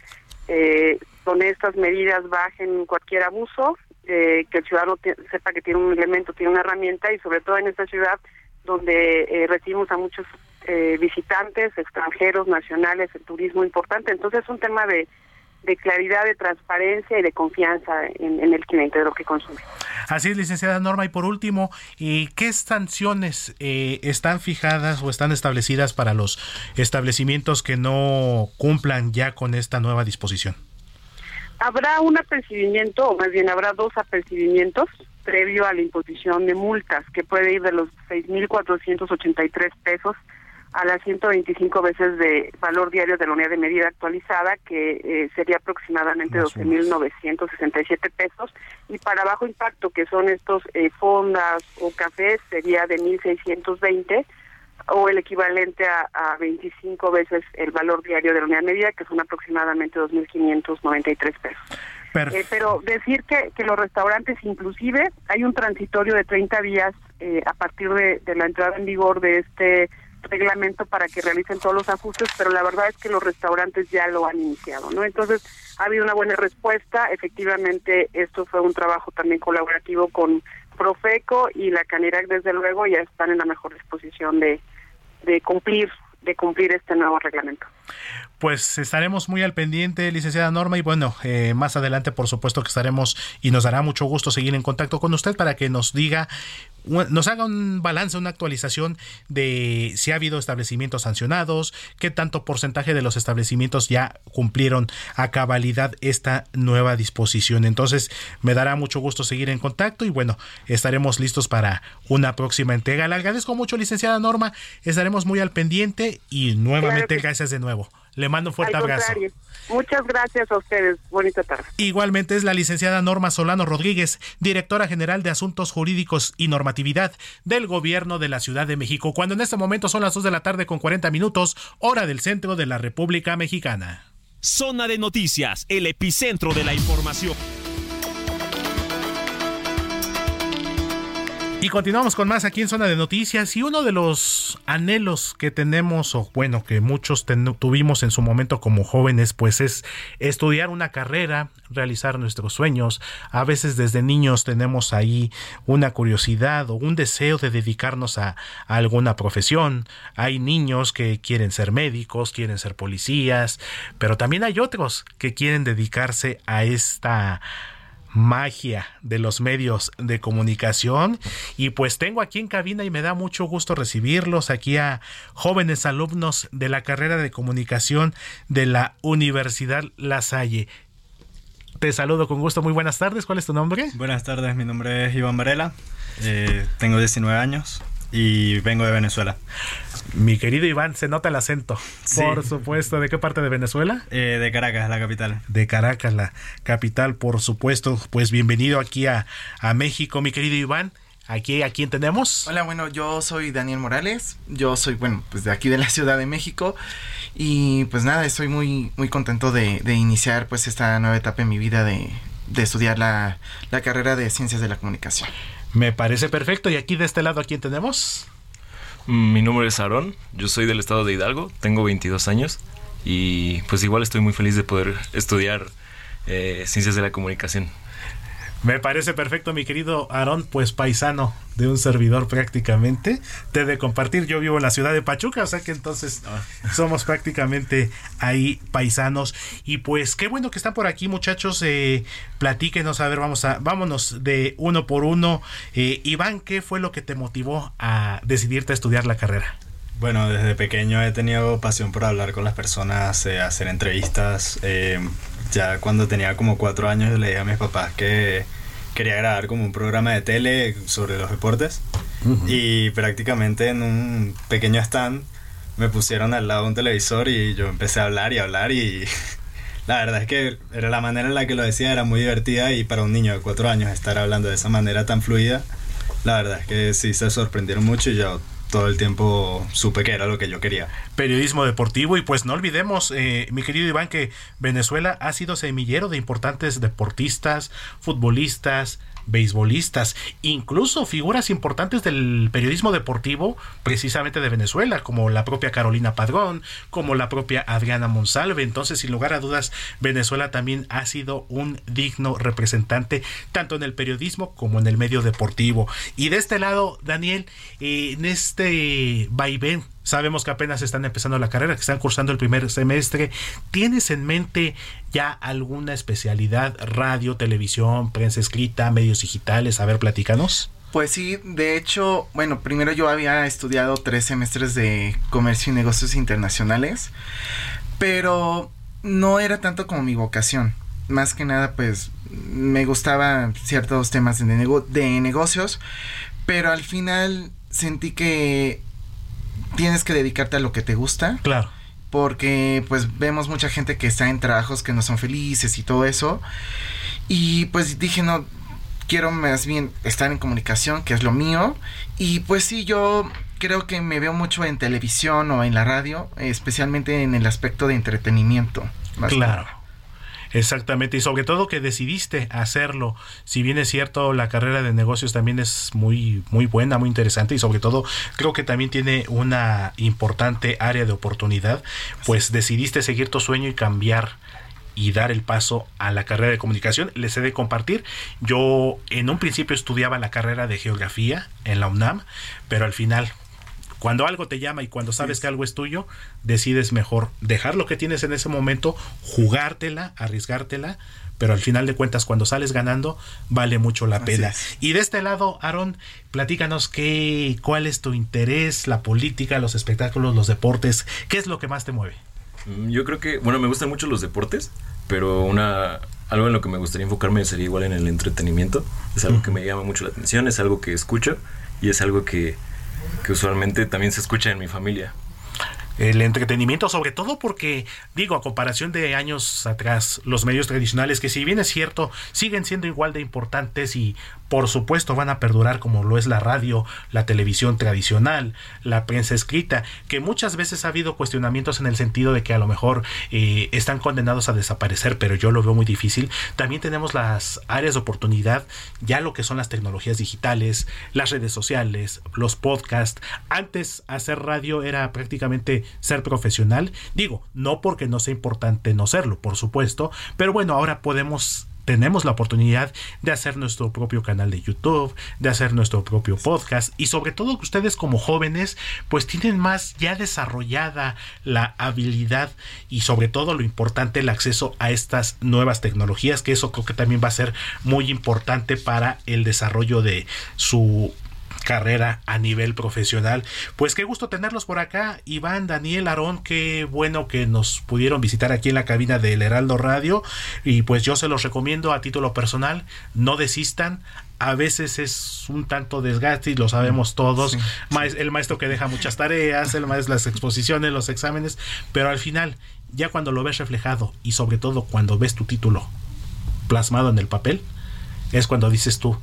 [SPEAKER 11] eh, con estas medidas bajen cualquier abuso, eh, que el ciudadano sepa que tiene un elemento, tiene una herramienta y sobre todo en esta ciudad donde eh, recibimos a muchos eh, visitantes, extranjeros, nacionales, el turismo importante. Entonces es un tema de de claridad, de transparencia y de confianza en, el cliente de lo que consume.
[SPEAKER 3] Así es, licenciada Norma. Y por último, ¿qué sanciones eh, están fijadas o están establecidas para los establecimientos que no cumplan ya con esta nueva disposición?
[SPEAKER 11] Habrá un apercibimiento, o más bien habrá dos apercibimientos previo a la imposición de multas, que puede ir de los 6.483 pesos a las 125 veces de valor diario de la unidad de medida actualizada, que eh, sería aproximadamente 12.967 pesos, y para bajo impacto, que son estos eh, fondas o cafés, sería de 1.620 o el equivalente a, a, 25 veces el valor diario de la unidad de medida, que son aproximadamente 2.593 pesos. Eh, pero decir que, que los restaurantes, inclusive, hay un transitorio de 30 días a partir de, de la entrada en vigor de este reglamento para que realicen todos los ajustes, pero la verdad es que los restaurantes ya lo han iniciado, ¿no? Entonces, ha habido una buena respuesta, efectivamente esto fue un trabajo también colaborativo con Profeco y la Canirac desde luego ya están en la mejor disposición de, de cumplir de cumplir este nuevo reglamento.
[SPEAKER 3] Pues estaremos muy al pendiente, licenciada Norma, y bueno, eh, más adelante por supuesto que estaremos y nos dará mucho gusto seguir en contacto con usted para que nos diga nos haga un balance, una actualización de si ha habido establecimientos sancionados, qué tanto porcentaje de los establecimientos ya cumplieron a cabalidad esta nueva disposición. Entonces, me dará mucho gusto seguir en contacto y bueno, estaremos listos para una próxima entrega. Le agradezco mucho, licenciada Norma, estaremos muy al pendiente y nuevamente gracias de nuevo. Le mando un fuerte abrazo.
[SPEAKER 11] Muchas gracias a ustedes. Bonita tarde.
[SPEAKER 3] Igualmente es la licenciada Norma Solano Rodríguez, directora general de Asuntos Jurídicos y Normatividad del Gobierno de la Ciudad de México, cuando en este momento son las 2 de la tarde con 40 minutos, hora del centro de la República Mexicana.
[SPEAKER 2] Zona de noticias, el epicentro de la información.
[SPEAKER 3] Y continuamos con más aquí en Zona de Noticias y uno de los anhelos que tenemos o bueno que muchos tuvimos en su momento como jóvenes pues es estudiar una carrera, realizar nuestros sueños. A veces desde niños tenemos ahí una curiosidad o un deseo de dedicarnos a, a alguna profesión. Hay niños que quieren ser médicos, quieren ser policías, pero también hay otros que quieren dedicarse a esta magia de los medios de comunicación. Y pues tengo aquí en cabina y me da mucho gusto recibirlos aquí a jóvenes alumnos de la carrera de comunicación de la Universidad La Salle. Te saludo con gusto, muy buenas tardes, ¿cuál es tu nombre?
[SPEAKER 12] Buenas tardes, mi nombre es Iván Varela, eh, tengo 19 años y vengo de Venezuela.
[SPEAKER 3] Mi querido Iván, se nota el acento. Por supuesto. ¿De qué parte de Venezuela?
[SPEAKER 12] Eh, de Caracas, la capital.
[SPEAKER 3] De Caracas, la capital, por supuesto. Pues bienvenido aquí a, a México, mi querido Iván. Aquí, ¿a quién tenemos?
[SPEAKER 13] Hola, bueno, yo soy Daniel Morales. Yo soy, bueno, pues de aquí de la Ciudad de México. Y pues nada, estoy muy, muy contento de, de iniciar pues esta nueva etapa en mi vida de, de estudiar la, la carrera de Ciencias de la Comunicación.
[SPEAKER 3] Me parece perfecto. ¿Y aquí de este lado a quién tenemos?
[SPEAKER 14] Mi nombre es Aarón, yo soy del estado de Hidalgo, tengo 22 años y pues igual estoy muy feliz de poder estudiar eh, ciencias de la comunicación.
[SPEAKER 3] Me parece perfecto, mi querido Aarón, pues paisano de un servidor prácticamente. Te de compartir, yo vivo en la ciudad de Pachuca, o sea que entonces ah. somos prácticamente ahí paisanos. Y pues qué bueno que están por aquí, muchachos. Eh, platíquenos, a ver, vamos a, vámonos de uno por uno. Eh, Iván, ¿qué fue lo que te motivó a decidirte a estudiar la carrera?
[SPEAKER 12] Bueno, desde pequeño he tenido pasión por hablar con las personas, eh, hacer entrevistas. Ya cuando tenía como cuatro años le dije a mis papás que quería grabar como un programa de tele sobre los deportes. Y prácticamente en un pequeño stand me pusieron al lado de un televisor y yo empecé a hablar y hablar y *laughs* la verdad es que era la manera en la que lo decía era muy divertida y para un niño de cuatro años estar hablando de esa manera tan fluida la verdad es que sí se sorprendieron mucho y yo todo el tiempo supe que era lo que yo quería.
[SPEAKER 3] Periodismo deportivo y pues no olvidemos, eh, mi querido Iván, que Venezuela ha sido semillero de importantes deportistas, futbolistas, beisbolistas, incluso figuras importantes del periodismo deportivo, precisamente de Venezuela, como la propia Carolina Padrón, como la propia Adriana Monsalve. Entonces, sin lugar a dudas, Venezuela también ha sido un digno representante, tanto en el periodismo como en el medio deportivo. Y de este lado, Daniel, eh, en este vaivén Sabemos que apenas están empezando la carrera, que están cursando el primer semestre. ¿Tienes en mente ya alguna especialidad, radio, televisión, prensa escrita, medios digitales? A ver, platícanos.
[SPEAKER 13] Pues sí, de hecho, bueno, primero yo había estudiado tres semestres de comercio y negocios internacionales, pero no era tanto como mi vocación. Más que nada, pues me gustaban ciertos temas de, de negocios, pero al final sentí que tienes que dedicarte a lo que te gusta.
[SPEAKER 3] Claro.
[SPEAKER 13] Porque pues vemos mucha gente que está en trabajos que no son felices y todo eso. Y pues dije, no, quiero más bien estar en comunicación, que es lo mío. Y pues sí, yo creo que me veo mucho en televisión o en la radio, especialmente en el aspecto de entretenimiento.
[SPEAKER 3] Claro. Exactamente, y sobre todo que decidiste hacerlo. Si bien es cierto, la carrera de negocios también es muy, muy buena, muy interesante, y sobre todo creo que también tiene una importante área de oportunidad, pues decidiste seguir tu sueño y cambiar y dar el paso a la carrera de comunicación. Les he de compartir, yo en un principio estudiaba la carrera de geografía en la UNAM, pero al final cuando algo te llama y cuando sabes que algo es tuyo, decides mejor dejar lo que tienes en ese momento, jugártela, arriesgártela, pero al final de cuentas cuando sales ganando vale mucho la pena. Y de este lado, Aaron, platícanos qué, cuál es tu interés, la política, los espectáculos, los deportes, ¿qué es lo que más te mueve?
[SPEAKER 14] Mm, yo creo que, bueno, me gustan mucho los deportes, pero una algo en lo que me gustaría enfocarme sería igual en el entretenimiento. Es algo que me llama mucho la atención, es algo que escucho y es algo que que usualmente también se escucha en mi familia.
[SPEAKER 3] El entretenimiento, sobre todo porque, digo, a comparación de años atrás, los medios tradicionales, que si bien es cierto, siguen siendo igual de importantes y por supuesto van a perdurar como lo es la radio, la televisión tradicional, la prensa escrita, que muchas veces ha habido cuestionamientos en el sentido de que a lo mejor eh, están condenados a desaparecer, pero yo lo veo muy difícil. También tenemos las áreas de oportunidad, ya lo que son las tecnologías digitales, las redes sociales, los podcasts. Antes hacer radio era prácticamente ser profesional. Digo, no porque no sea importante no serlo, por supuesto, pero bueno, ahora podemos tenemos la oportunidad de hacer nuestro propio canal de YouTube, de hacer nuestro propio podcast y sobre todo que ustedes como jóvenes pues tienen más ya desarrollada la habilidad y sobre todo lo importante el acceso a estas nuevas tecnologías que eso creo que también va a ser muy importante para el desarrollo de su carrera a nivel profesional. Pues qué gusto tenerlos por acá, Iván, Daniel, Aarón, qué bueno que nos pudieron visitar aquí en la cabina del Heraldo Radio y pues yo se los recomiendo a título personal, no desistan, a veces es un tanto desgaste y lo sabemos todos. El maestro que deja muchas tareas, el maestro las exposiciones, los exámenes, pero al final, ya cuando lo ves reflejado y sobre todo cuando ves tu título plasmado en el papel, es cuando dices tú,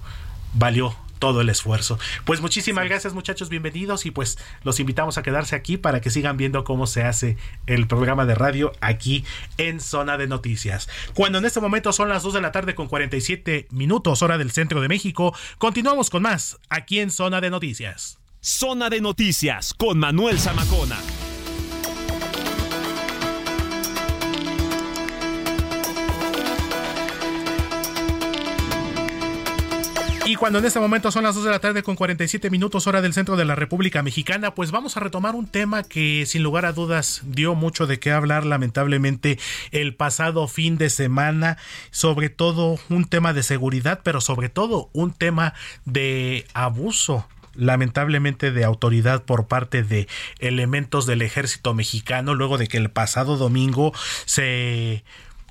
[SPEAKER 3] valió todo el esfuerzo. Pues muchísimas gracias muchachos, bienvenidos y pues los invitamos a quedarse aquí para que sigan viendo cómo se hace el programa de radio aquí en Zona de Noticias. Cuando en este momento son las 2 de la tarde con 47 minutos hora del centro de México, continuamos con más aquí en Zona de Noticias.
[SPEAKER 2] Zona de Noticias con Manuel Zamacona.
[SPEAKER 3] Cuando en este momento son las 2 de la tarde con 47 minutos hora del centro de la República Mexicana, pues vamos a retomar un tema que sin lugar a dudas dio mucho de qué hablar lamentablemente el pasado fin de semana, sobre todo un tema de seguridad, pero sobre todo un tema de abuso lamentablemente de autoridad por parte de elementos del ejército mexicano luego de que el pasado domingo se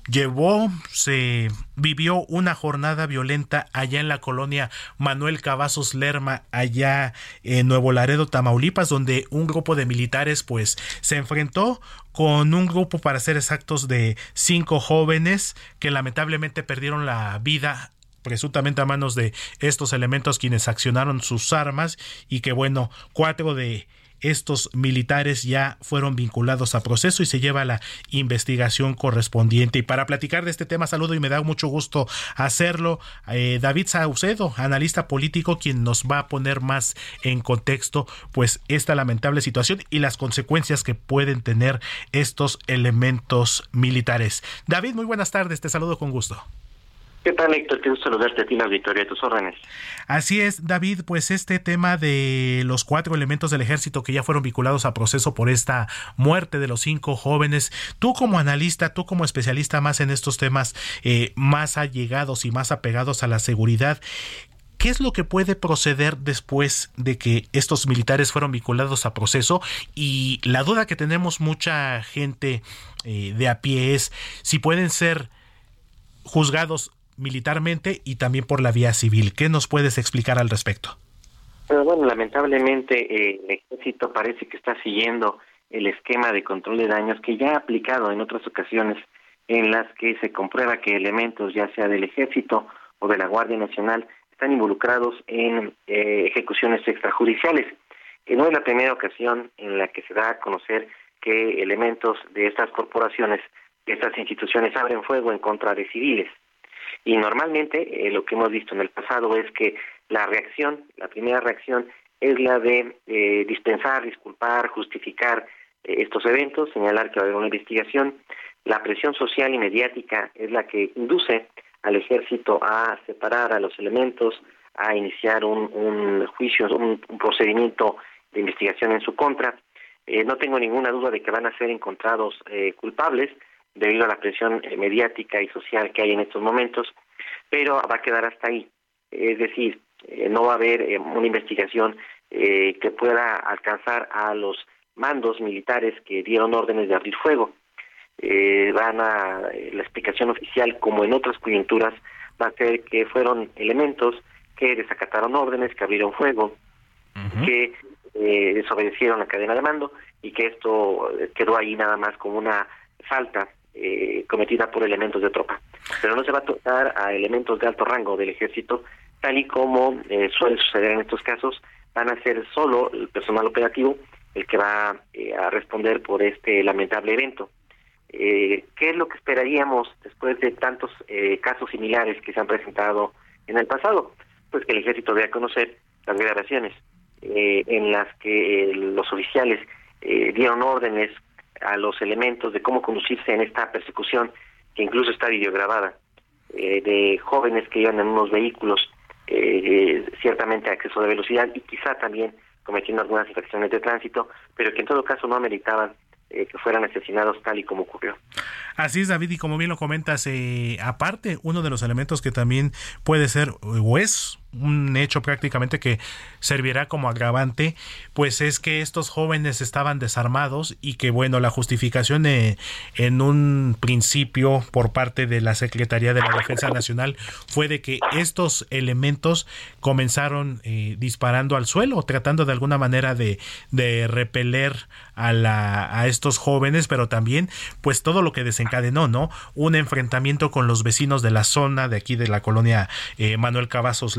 [SPEAKER 3] llevó, se vivió una jornada violenta allá en la colonia Manuel Cavazos Lerma, allá en Nuevo Laredo, Tamaulipas, donde un grupo de militares pues se enfrentó con un grupo, para ser exactos, de cinco jóvenes que lamentablemente perdieron la vida presuntamente a manos de estos elementos quienes accionaron sus armas y que bueno, cuatro de estos militares ya fueron vinculados a proceso y se lleva la investigación correspondiente. Y para platicar de este tema, saludo y me da mucho gusto hacerlo eh, David Saucedo, analista político, quien nos va a poner más en contexto pues esta lamentable situación y las consecuencias que pueden tener estos elementos militares. David, muy buenas tardes, te saludo con gusto.
[SPEAKER 15] ¿Qué tal, Héctor? Qué gusto saludarte a ti, la Victoria, tus órdenes.
[SPEAKER 3] Así es, David, pues este tema de los cuatro elementos del ejército que ya fueron vinculados a proceso por esta muerte de los cinco jóvenes, tú como analista, tú como especialista más en estos temas eh, más allegados y más apegados a la seguridad, ¿Qué es lo que puede proceder después de que estos militares fueron vinculados a proceso? Y la duda que tenemos mucha gente eh, de a pie es si pueden ser juzgados militarmente y también por la vía civil. ¿Qué nos puedes explicar al respecto?
[SPEAKER 15] Pero bueno, lamentablemente eh, el ejército parece que está siguiendo el esquema de control de daños que ya ha aplicado en otras ocasiones en las que se comprueba que elementos, ya sea del ejército o de la Guardia Nacional, están involucrados en eh, ejecuciones extrajudiciales. Y no es la primera ocasión en la que se da a conocer que elementos de estas corporaciones, de estas instituciones, abren fuego en contra de civiles. Y normalmente eh, lo que hemos visto en el pasado es que la reacción, la primera reacción es la de eh, dispensar, disculpar, justificar eh, estos eventos, señalar que va a haber una investigación. La presión social y mediática es la que induce al ejército a separar a los elementos, a iniciar un, juicio, un, procedimiento de investigación en su contra. no tengo ninguna duda de que van a ser encontrados culpables, debido a la presión eh, mediática y social que hay en estos momentos, pero va a quedar hasta ahí. Es decir, eh, no va a haber eh, una investigación que pueda alcanzar a los mandos militares que dieron órdenes de abrir fuego. van a la explicación oficial, como en otras coyunturas, va a ser que fueron elementos que desacataron órdenes, que abrieron fuego, que desobedecieron la cadena de mando y que esto quedó ahí nada más como una falta eh, cometida por elementos de tropa. Pero no se va a tocar a elementos de alto rango del ejército, tal y como eh, suele suceder en estos casos, van a ser solo el personal operativo el que va eh, a responder por este lamentable evento. ¿Qué es lo que esperaríamos después de tantos casos similares que se han presentado en el pasado? Pues que el ejército dé a conocer las grabaciones en las que los oficiales dieron órdenes a los elementos de cómo conducirse en esta persecución, que incluso está videograbada, eh, de jóvenes que iban en unos vehículos eh, eh, ciertamente a exceso de velocidad y quizá también cometiendo algunas infracciones de tránsito, pero que en todo caso no ameritaban que fueran asesinados tal y como ocurrió.
[SPEAKER 3] Así es, David, y como bien lo comentas, aparte, uno de los elementos que también puede ser o es un hecho prácticamente que servirá como agravante, pues es que estos jóvenes estaban desarmados y que bueno, la justificación en un principio por parte de la Secretaría de la Defensa Nacional fue de que estos elementos comenzaron eh, disparando al suelo, tratando de alguna manera de, de repeler a, la, a estos jóvenes, pero también pues todo lo que desencadenó, ¿no? Un enfrentamiento con los vecinos de la zona de aquí de la colonia eh, Manuel Cavazos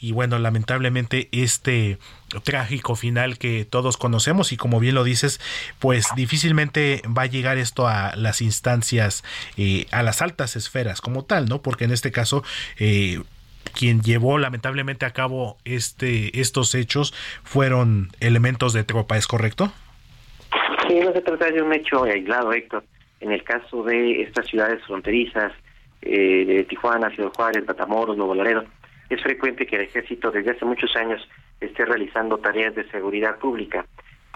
[SPEAKER 3] Y bueno, lamentablemente este trágico final que todos conocemos y como bien lo dices, pues difícilmente va a llegar esto a las instancias, eh, a las altas esferas como tal, ¿no? Porque en este caso... Eh, quien llevó lamentablemente a cabo este estos hechos fueron elementos de tropa, ¿es correcto?
[SPEAKER 15] Sí, no se trata de un hecho aislado, Héctor. En el caso de estas ciudades fronterizas, eh, de Tijuana, Ciudad Juárez, Matamoros, Nuevo Laredo, es frecuente que el ejército desde hace muchos años esté realizando tareas de seguridad pública.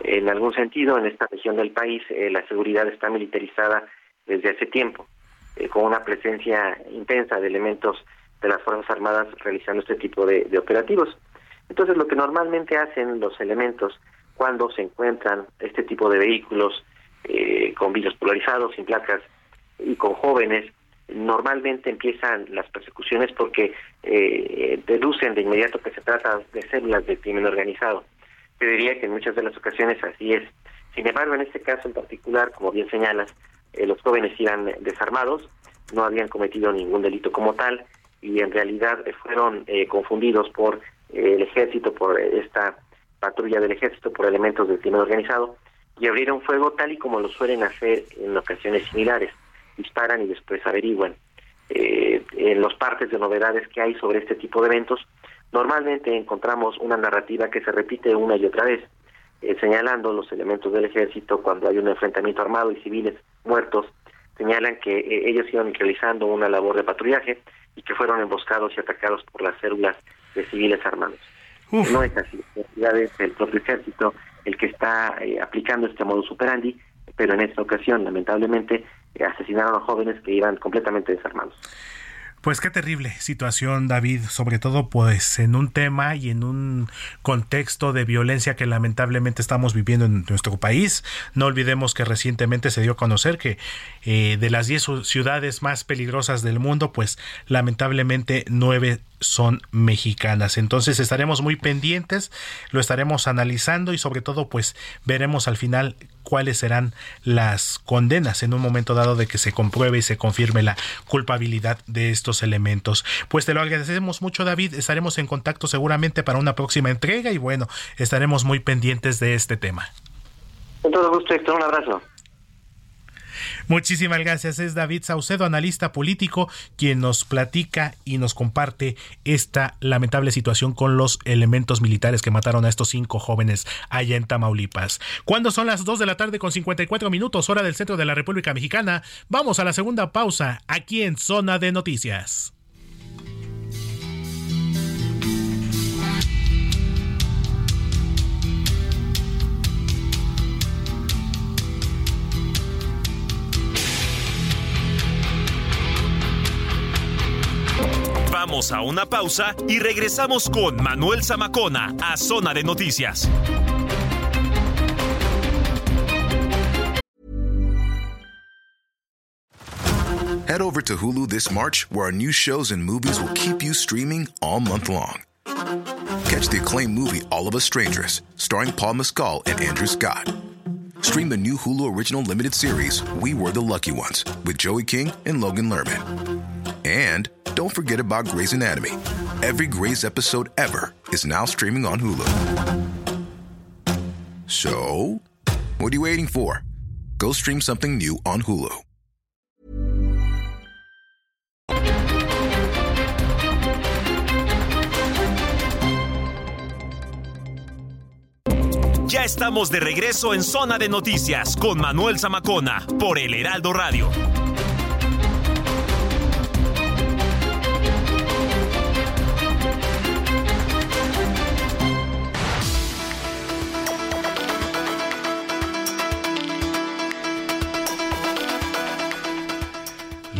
[SPEAKER 15] En algún sentido, en esta región del país, eh, la seguridad está militarizada desde hace tiempo, eh, con una presencia intensa de elementos de las Fuerzas Armadas realizando este tipo de, operativos. Entonces, lo que normalmente hacen los elementos cuando se encuentran este tipo de vehículos eh, con vidrios polarizados, sin placas y con jóvenes, normalmente empiezan las persecuciones porque eh, deducen de inmediato que se trata de células de crimen organizado. Yo diría que en muchas de las ocasiones así es. Sin embargo, en este caso en particular, como bien señalas, eh, los jóvenes iban desarmados, no habían cometido ningún delito como tal y en realidad fueron eh, confundidos por eh, el ejército, por esta patrulla del ejército, por elementos del crimen organizado y abrieron fuego tal y como lo suelen hacer en ocasiones similares. Disparan y después averiguan. en los partes de novedades que hay sobre este tipo de eventos, normalmente encontramos una narrativa que se repite una y otra vez, señalando los elementos del ejército cuando hay un enfrentamiento armado y civiles muertos, señalan que eh, ellos iban realizando una labor de patrullaje y que fueron emboscados y atacados por las células de civiles armados. No es así, es el propio ejército el que está eh, aplicando este modo superandi, pero en esta ocasión, lamentablemente, eh, asesinaron a jóvenes que iban completamente desarmados.
[SPEAKER 3] Pues qué terrible situación, David, sobre todo pues en un tema y en un contexto de violencia que lamentablemente estamos viviendo en nuestro país. No olvidemos que recientemente se dio a conocer que eh, de las 10 ciudades más peligrosas del mundo, pues lamentablemente nueve son mexicanas. Entonces estaremos muy pendientes, lo estaremos analizando y sobre todo pues veremos al final cuáles serán las condenas en un momento dado de que se compruebe y se confirme la culpabilidad de estos elementos. Pues te lo agradecemos mucho David, estaremos en contacto seguramente para una próxima entrega y bueno, estaremos muy pendientes de este tema.
[SPEAKER 15] Con todo gusto, Héctor, un abrazo.
[SPEAKER 3] Muchísimas gracias. Es David Saucedo, analista político, quien nos platica y nos comparte esta lamentable situación con los elementos militares que mataron a estos cinco jóvenes allá en Tamaulipas. Cuando son las 2 de la tarde con 54 minutos, hora del centro de la República Mexicana, vamos a la segunda pausa aquí en Zona de Noticias.
[SPEAKER 2] Vamos a una pausa y regresamos con Manuel Zamacona a Zona de Noticias.
[SPEAKER 16] Head over to Hulu this March, where our new shows and movies will keep you streaming all month long. Catch the acclaimed movie All of Us Strangers, starring Paul Mescal and Andrew Scott. Stream the new Hulu original limited series We Were the Lucky Ones with Joey King and Logan Lerman. And don't forget about Grey's Anatomy. Every Grey's episode ever is now streaming on Hulu. So, what are you waiting for? Go stream something new on Hulu.
[SPEAKER 2] Ya estamos de regreso en Zona de Noticias con Manuel Zamacona por El Heraldo Radio.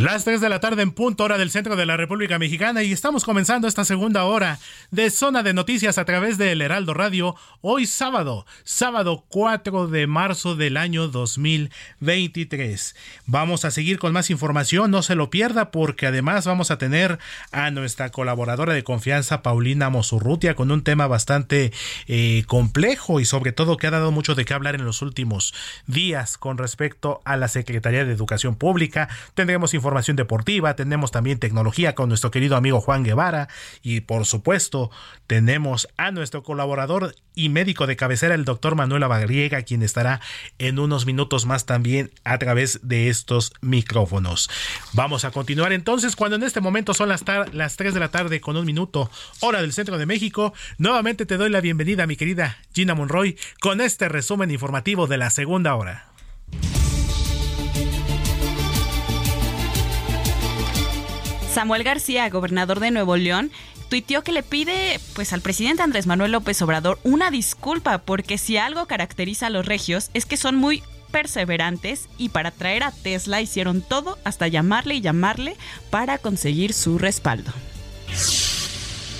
[SPEAKER 3] Las 3 de la tarde en punto hora del centro de la República Mexicana y estamos comenzando esta segunda hora de zona de noticias a través de El Heraldo Radio hoy sábado, sábado 4 de marzo del año 2023. Vamos a seguir con más información, no se lo pierda porque además vamos a tener a nuestra colaboradora de confianza Paulina Mosurrutia con un tema bastante eh, complejo y sobre todo que ha dado mucho de qué hablar en los últimos días con respecto a la Secretaría de Educación Pública. Tendremos información deportiva, tenemos también tecnología con nuestro querido amigo Juan Guevara y por supuesto tenemos a nuestro colaborador y médico de cabecera, el doctor Manuel Abagriega, quien estará en unos minutos más también a través de estos micrófonos. Vamos a continuar entonces cuando en este momento son las, las 3 de la tarde con un minuto, hora del centro de México. Nuevamente te doy la bienvenida, mi querida Gina Monroy, con este resumen informativo de la segunda hora.
[SPEAKER 4] Samuel García, gobernador de Nuevo León, tuiteó que le pide pues al presidente Andrés Manuel López Obrador una disculpa porque si algo caracteriza a los regios es que son muy perseverantes y para traer a Tesla hicieron todo hasta llamarle y llamarle para conseguir su respaldo.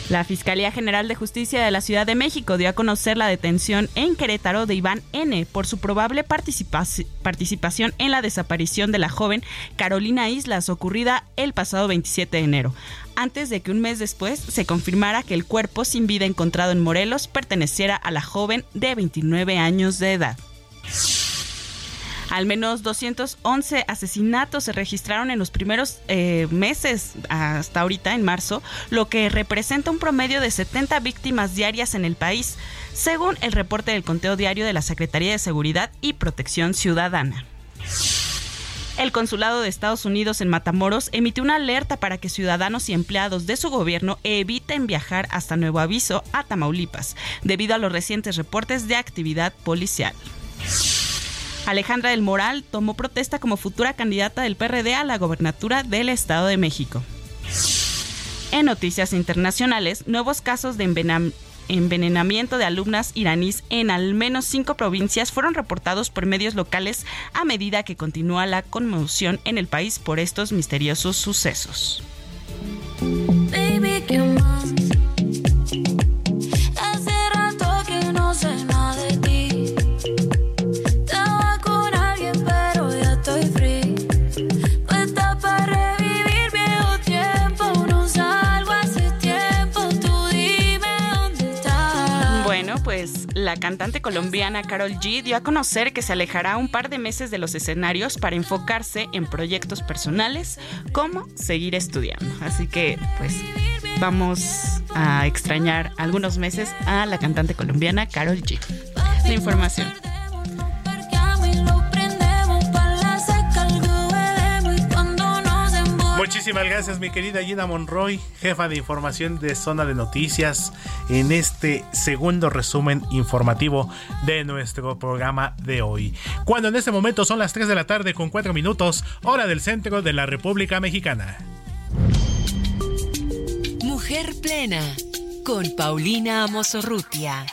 [SPEAKER 4] La Fiscalía General de Justicia de la Ciudad de México dio a conocer la detención en Querétaro de Iván N. por su probable participación en la desaparición de la joven Carolina Islas ocurrida el pasado 27 de enero, antes de que un mes después se confirmara que el cuerpo sin vida encontrado en Morelos perteneciera a la joven de 29 años de edad. Al menos 211 asesinatos se registraron en los primeros eh, meses hasta ahorita, en marzo, lo que representa un promedio de 70 víctimas diarias en el país, según el reporte del conteo diario de la Secretaría de Seguridad y Protección Ciudadana. El Consulado de Estados Unidos en Matamoros emitió una alerta para que ciudadanos y empleados de su gobierno eviten viajar hasta Nuevo Aviso a Tamaulipas, debido a los recientes reportes de actividad policial. Alejandra del Moral tomó protesta como futura candidata del PRD a la gobernatura del Estado de México. En noticias internacionales, nuevos casos de envenenamiento de alumnas iraníes en al menos cinco provincias fueron reportados por medios locales a medida que continúa la conmoción en el país por estos misteriosos sucesos. La cantante colombiana Carol G dio a conocer que se alejará un par de meses de los escenarios para enfocarse en proyectos personales como seguir estudiando. Así que pues vamos a extrañar algunos meses a la cantante colombiana Carol G. La información.
[SPEAKER 3] Muchísimas gracias, mi querida Gina Monroy, jefa de información de Zona de Noticias, en este segundo resumen informativo de nuestro programa de hoy. Cuando en este momento son las 3 de la tarde con 4 minutos, hora del centro de la República Mexicana.
[SPEAKER 17] Mujer Plena, con Paulina Amosorrutia.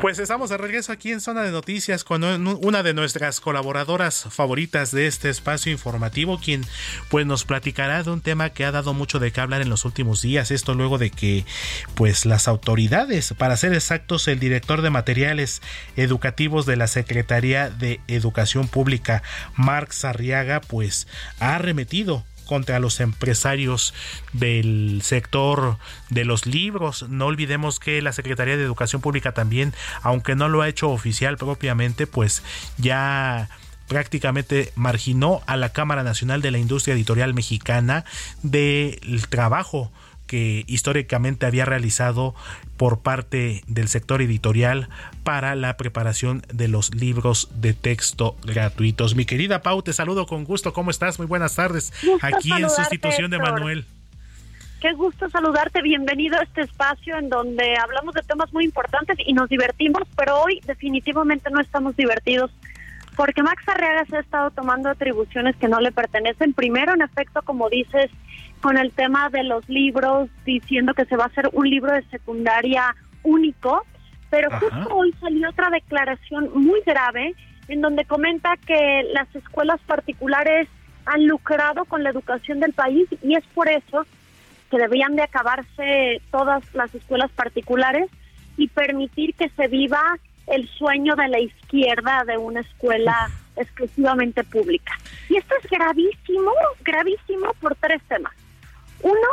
[SPEAKER 3] Pues estamos de regreso aquí en Zona de Noticias con una de nuestras colaboradoras favoritas de este espacio informativo, quien pues nos platicará de un tema que ha dado mucho de qué hablar en los últimos días. Esto luego de que pues las autoridades, para ser exactos, el director de materiales educativos de la Secretaría de Educación Pública, Mark Sarriaga, pues ha arremetido contra los empresarios del sector de los libros. No olvidemos que la Secretaría de Educación Pública también, aunque no lo ha hecho oficial propiamente, pues ya prácticamente marginó a la Cámara Nacional de la Industria Editorial Mexicana del trabajo que históricamente había realizado por parte del sector editorial para la preparación de los libros de texto gratuitos. Mi querida Pau, te saludo con gusto. ¿Cómo estás? Muy buenas tardes. Aquí en sustitución de Manuel.
[SPEAKER 18] Qué gusto saludarte, bienvenido a este espacio en donde hablamos de temas muy importantes y nos divertimos, pero hoy definitivamente no estamos divertidos porque Max Arriaga se ha estado tomando atribuciones que no le pertenecen. Primero, en efecto, como dices, con el tema de los libros, diciendo que se va a hacer un libro de secundaria único, pero justo hoy salió otra declaración muy grave en donde comenta que las escuelas particulares han lucrado con la educación del país y es por eso que debían de acabarse todas las escuelas particulares y permitir que se viva el sueño de la izquierda de una escuela exclusivamente pública. Y esto es gravísimo, gravísimo por tres temas. Uno,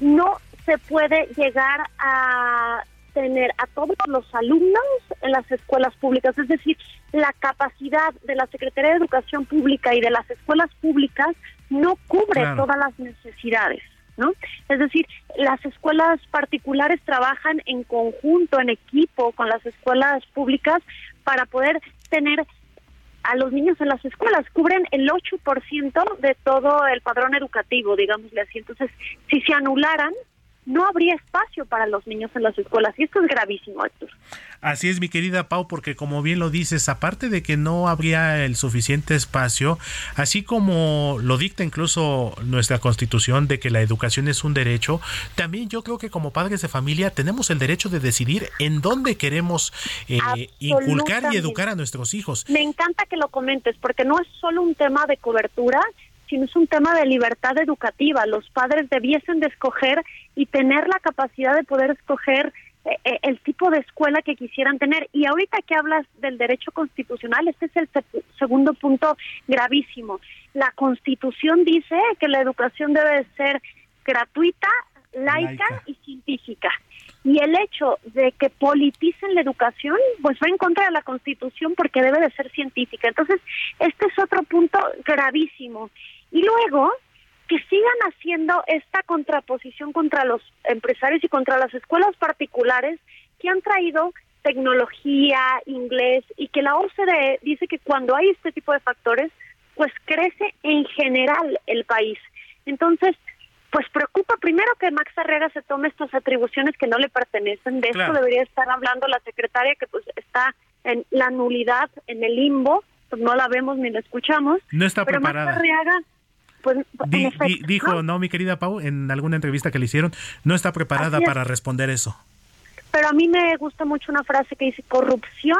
[SPEAKER 18] no se puede llegar a tener a todos los alumnos en las escuelas públicas, es decir, la capacidad de la Secretaría de Educación Pública y de las escuelas públicas no cubre todas las necesidades, ¿no? Es decir, las escuelas particulares trabajan en conjunto, en equipo con las escuelas públicas para poder tener a los niños en las escuelas, cubren el 8% de todo el padrón educativo, digámosle así. Entonces, si se anularan, no habría espacio para los niños en las escuelas. Y esto es gravísimo, Héctor.
[SPEAKER 3] Así es, mi querida Pau, porque como bien lo dices, aparte de que no habría el suficiente espacio, así como lo dicta incluso nuestra constitución de que la educación es un derecho, también yo creo que como padres de familia tenemos el derecho de decidir en dónde queremos eh, inculcar y educar a nuestros hijos.
[SPEAKER 18] Me encanta que lo comentes, porque no es solo un tema de cobertura, sino es un tema de libertad educativa. Los padres debiesen de escoger y tener la capacidad de poder escoger eh, eh, el tipo de escuela que quisieran tener. Y ahorita que hablas del derecho constitucional, este es el segundo punto gravísimo. La constitución dice que la educación debe ser gratuita, laica, y científica. Y el hecho de que politicen la educación, pues va en contra de la Constitución porque debe de ser científica. Entonces, este es otro punto gravísimo. Y luego, que sigan haciendo esta contraposición contra los empresarios y contra las escuelas particulares que han traído tecnología, inglés y que la OCDE dice que cuando hay este tipo de factores, pues crece en general el país. Entonces, pues preocupa primero que Max Arriaga se tome estas atribuciones que no le pertenecen. De esto debería estar hablando la secretaria que pues está en la nulidad, en el limbo, pues no la vemos ni la escuchamos.
[SPEAKER 3] No está
[SPEAKER 18] pero
[SPEAKER 3] preparada.
[SPEAKER 18] Max Arriaga pues,
[SPEAKER 3] dijo, ¿no? mi querida Pau, en alguna entrevista que le hicieron, no está preparada para responder eso.
[SPEAKER 18] Pero a mí me gusta mucho una frase que dice, corrupción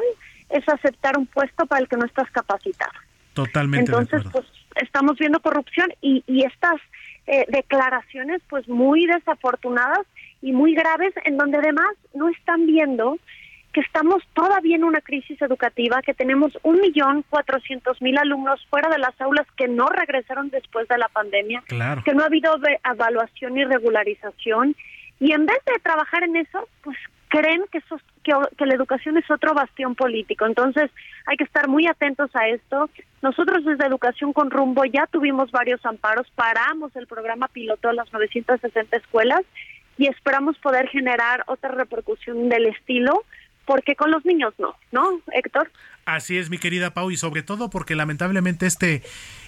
[SPEAKER 18] es aceptar un puesto para el que no estás capacitado.
[SPEAKER 3] Totalmente.
[SPEAKER 18] Entonces, pues estamos viendo corrupción y, y estas eh, declaraciones pues muy desafortunadas y muy graves en donde además no están viendo que estamos todavía en una crisis educativa, que tenemos un millón cuatrocientos mil alumnos fuera de las aulas que no regresaron después de la pandemia, que no ha habido evaluación y regularización, y en vez de trabajar en eso, pues creen que, eso, que, la educación es otro bastión político. Entonces hay que estar muy atentos a esto. Nosotros desde Educación con Rumbo ya tuvimos varios amparos, paramos el programa piloto de las 960 escuelas y esperamos poder generar otra repercusión del estilo porque con los niños no, ¿no, Héctor?
[SPEAKER 3] Así es, mi querida Pau, y sobre todo porque lamentablemente este,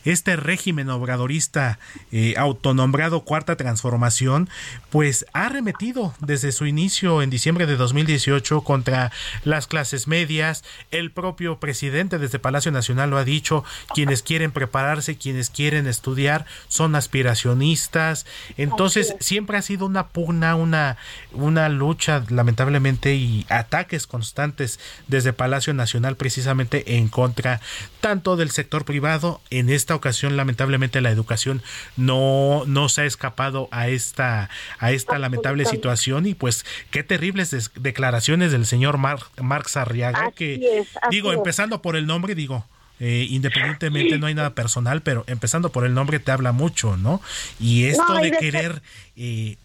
[SPEAKER 3] este régimen obradorista eh, autonombrado Cuarta Transformación, pues ha arremetido desde su inicio en diciembre de 2018 contra las clases medias. El propio presidente desde Palacio Nacional lo ha dicho, quienes quieren prepararse, quienes quieren estudiar, son aspiracionistas. Entonces, siempre ha sido una pugna, una, una lucha, lamentablemente, y ataques constantes desde Palacio Nacional precisamente en contra tanto del sector privado. En esta ocasión, lamentablemente, la educación no, no se ha escapado a esta, a esta lamentable situación y pues qué terribles declaraciones del señor Mar Marx Arriaga, que digo, empezando por el nombre, digo, eh, independientemente no hay nada personal, pero empezando por el nombre te habla mucho, ¿no? Y esto de querer eh,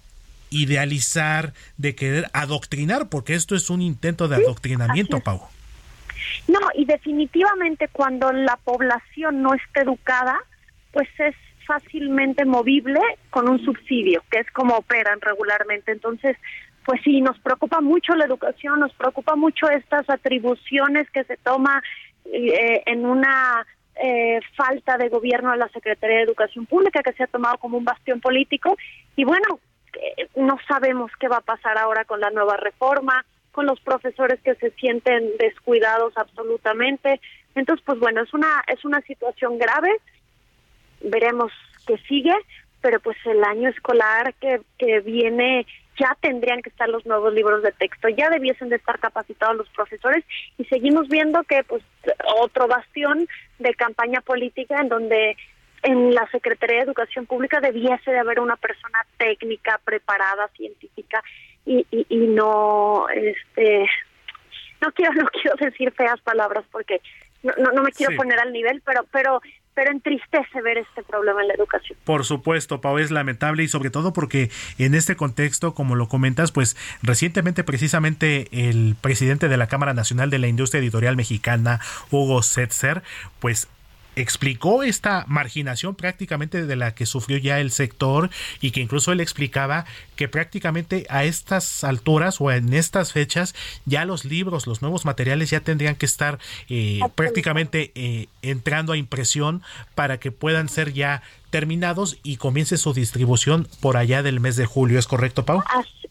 [SPEAKER 3] idealizar, de querer adoctrinar, porque esto es un intento de adoctrinamiento, Pau.
[SPEAKER 18] No, y definitivamente cuando la población no está educada, pues es fácilmente movible con un subsidio, que es como operan regularmente. Entonces, pues sí, nos preocupa mucho la educación, nos preocupa mucho estas atribuciones que se toma eh, en una eh, falta de gobierno de la Secretaría de Educación Pública, que se ha tomado como un bastión político. Y bueno, eh, no sabemos qué va a pasar ahora con la nueva reforma, con los profesores que se sienten descuidados absolutamente. Entonces, pues bueno, es una es una situación grave. Veremos qué sigue, pero pues el año escolar que, que viene ya tendrían que estar los nuevos libros de texto, ya debiesen de estar capacitados los profesores y seguimos viendo que pues otro bastión de campaña política en donde en la Secretaría de Educación Pública debiese de haber una persona técnica, preparada, científica y, y, no, este, no quiero, *laughs* no quiero decir feas palabras porque no, no, me quiero poner al nivel, pero, pero, pero entristece ver este problema en la educación.
[SPEAKER 3] Por supuesto, Pau, es lamentable y sobre todo porque en este contexto, como lo comentas, pues recientemente precisamente el presidente de la Cámara Nacional de la Industria Editorial Mexicana, Hugo Setzer, pues explicó esta marginación prácticamente de la que sufrió ya el sector y que incluso él explicaba que prácticamente a estas alturas o en estas fechas ya los libros, los nuevos materiales ya tendrían que estar eh, prácticamente eh, entrando a impresión para que puedan ser ya terminados y comience su distribución por allá del mes de julio. ¿Es correcto, Pau?
[SPEAKER 18] Así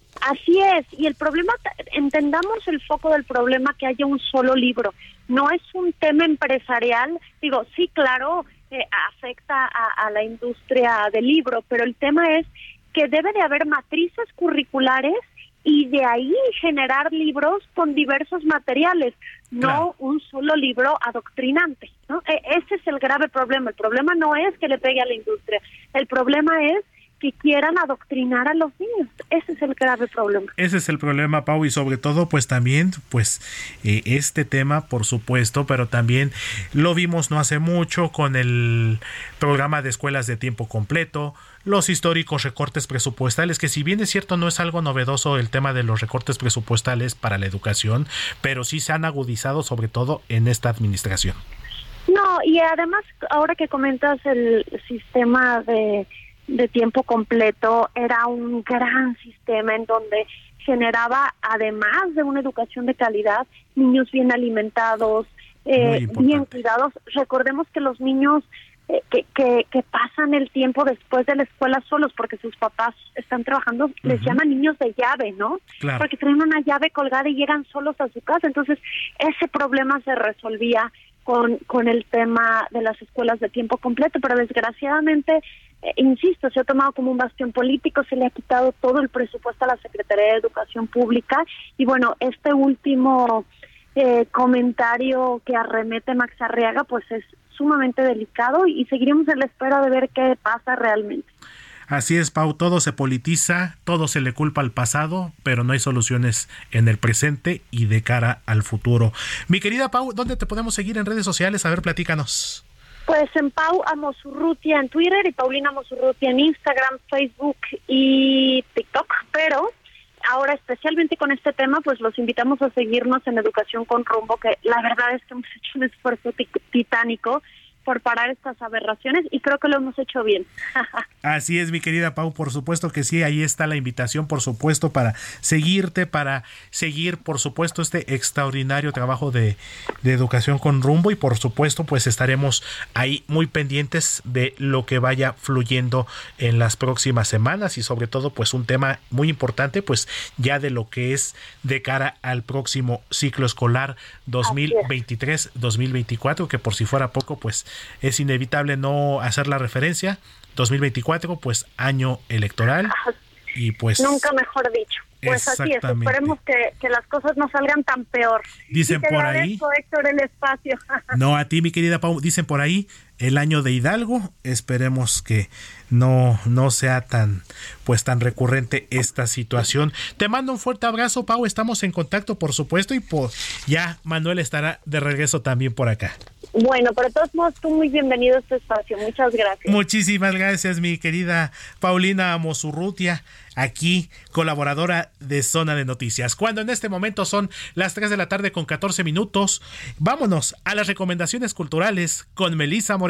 [SPEAKER 18] es, y el problema, entendamos el foco del problema que haya un solo libro. No es un tema empresarial, digo, sí, claro, eh, afecta a, a la industria del libro, pero el tema es que debe de haber matrices curriculares y de ahí generar libros con diversos materiales, no un solo libro adoctrinante. ¿no? E ese es el grave problema. El problema no es que le pegue a la industria, el problema es que quieran adoctrinar a los niños. Ese es el grave problema.
[SPEAKER 3] Ese es el problema, Pau, y sobre todo, pues también, pues eh, este tema, por supuesto, pero también lo vimos no hace mucho con el programa de escuelas de tiempo completo, los históricos recortes presupuestales, que si bien es cierto no es algo novedoso el tema de los recortes presupuestales para la educación, pero sí se han agudizado sobre todo en esta administración.
[SPEAKER 18] No, y además, ahora que comentas el sistema de de tiempo completo era un gran sistema en donde generaba, además de una educación de calidad, niños bien alimentados, eh, bien cuidados. Recordemos que los niños que, que, que, pasan el tiempo después de la escuela solos porque sus papás están trabajando, les llaman niños de llave, ¿no? Porque traen una llave colgada y llegan solos a su casa. Entonces, ese problema se resolvía con, con el tema de las escuelas de tiempo completo, pero desgraciadamente eh, insisto, se ha tomado como un bastión político, se le ha quitado todo el presupuesto a la Secretaría de Educación Pública y bueno, este último eh, comentario que arremete Max Arriaga pues es sumamente delicado y seguiremos en la espera de ver qué pasa realmente.
[SPEAKER 3] Así es, Pau, todo se politiza, todo se le culpa al pasado, pero no hay soluciones en el presente y de cara al futuro. Mi querida Pau, ¿dónde te podemos seguir en redes sociales? A ver, platícanos.
[SPEAKER 18] Pues en Pau Amosurrutia en Twitter y Paulina Amosurrutia en Instagram, Facebook y TikTok, pero ahora especialmente con este tema, pues los invitamos a seguirnos en Educación con Rumbo, que la verdad es que hemos hecho un esfuerzo titánico por parar estas aberraciones y creo que lo hemos hecho bien. *laughs*
[SPEAKER 3] Así es, mi querida Pau, por supuesto que sí, ahí está la invitación, por supuesto, para seguirte, para seguir, por supuesto, este extraordinario trabajo de, de educación con rumbo y por supuesto, pues estaremos ahí muy pendientes de lo que vaya fluyendo en las próximas semanas y sobre todo, pues un tema muy importante, pues ya de lo que es de cara al próximo ciclo escolar 2023-2024, que por si fuera poco, pues es inevitable no hacer la referencia. 2024, pues año electoral. Y pues.
[SPEAKER 18] Nunca mejor dicho. Pues así es, esperemos que, que, las cosas no salgan tan peor.
[SPEAKER 3] Dicen por ahí.
[SPEAKER 18] Héctor, el espacio. *laughs*
[SPEAKER 3] no, a ti, mi querida Pau, dicen por ahí el año de Hidalgo. Esperemos que no, no sea tan, pues tan recurrente esta situación. Te mando un fuerte abrazo, Pau. Estamos en contacto, por supuesto, y ya Manuel estará de regreso también por acá.
[SPEAKER 18] Bueno, pero de todos modos, tú muy bienvenido a este espacio. Muchas gracias.
[SPEAKER 3] Muchísimas gracias, mi querida Paulina Mosurrutia, aquí colaboradora de Zona de Noticias. Cuando en este momento son las 3 de la tarde con 14 minutos, vámonos a las recomendaciones culturales con Melisa Moreno.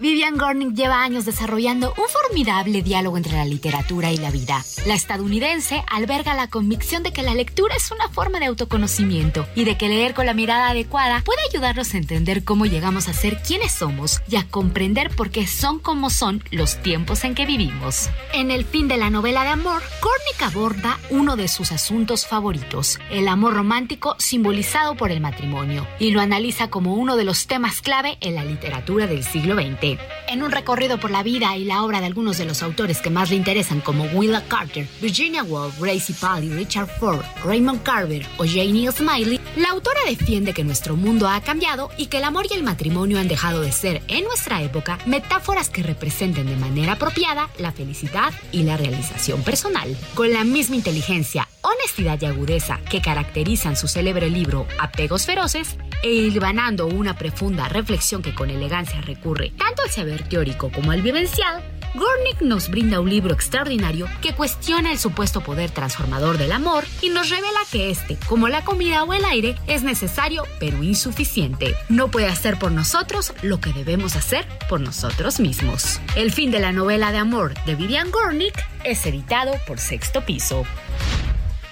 [SPEAKER 19] Vivian Gornick lleva años desarrollando un formidable diálogo entre la literatura y la vida. La estadounidense alberga la convicción de que la lectura es una forma de autoconocimiento y de que leer con la mirada adecuada puede ayudarnos a entender cómo llegamos a ser quienes somos y a comprender por qué son como son los tiempos en que vivimos. En el fin de la novela de amor, Gornick aborda uno de sus asuntos favoritos, el amor romántico simbolizado por el matrimonio, y lo analiza como uno de los temas clave en la literatura del siglo XX. En un recorrido por la vida y la obra de algunos de los autores que más le interesan como Willa Carter, Virginia Woolf, Gracie Paley, Richard Ford, Raymond Carver o Janie Smiley, la autora defiende que nuestro mundo ha cambiado y que el amor y el matrimonio han dejado de ser en nuestra época metáforas que representen de manera apropiada la felicidad y la realización personal. Con la misma inteligencia, honestidad y agudeza que caracterizan su célebre libro Apegos Feroces, e hilvanando una profunda reflexión que con elegancia recurre tanto al saber teórico como al vivencial, Gornick nos brinda un libro extraordinario que cuestiona el supuesto poder transformador del amor y nos revela que este, como la comida o el aire, es necesario pero insuficiente. No puede hacer por nosotros lo que debemos hacer por nosotros mismos. El fin de la novela de amor de Vivian Gornick es editado por Sexto Piso.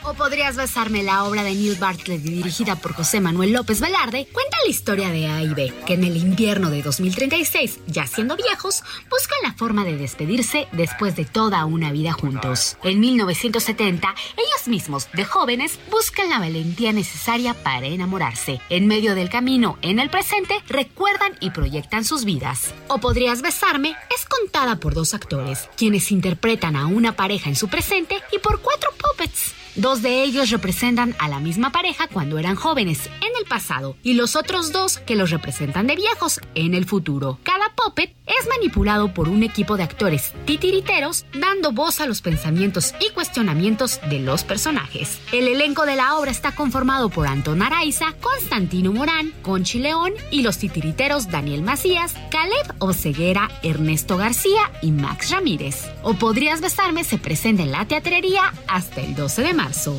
[SPEAKER 19] O podrías besarme la obra de Neil Bartlett dirigida por José Manuel López Velarde, cuenta la historia de A y B, que en el invierno de 2036, ya siendo viejos, buscan la forma de despedirse después de toda una vida juntos. En 1970, ellos mismos, de jóvenes, buscan la valentía necesaria para enamorarse. En medio del camino, en el presente, recuerdan y proyectan sus vidas. O podrías besarme es contada por dos actores, quienes interpretan a una pareja en su presente y por cuatro puppets. Dos de ellos representan a la misma pareja cuando eran jóvenes en el pasado y los otros dos que los representan de viejos en el futuro. Cada puppet es manipulado por un equipo de actores titiriteros dando voz a los pensamientos y cuestionamientos de los personajes. El elenco de la obra está conformado por Anton Araiza, Constantino Morán, Conchi León y los titiriteros Daniel Macías, Caleb Oceguera, Ernesto García y Max Ramírez. O Podrías Besarme se presenta en la teatrería hasta el 12 de marzo.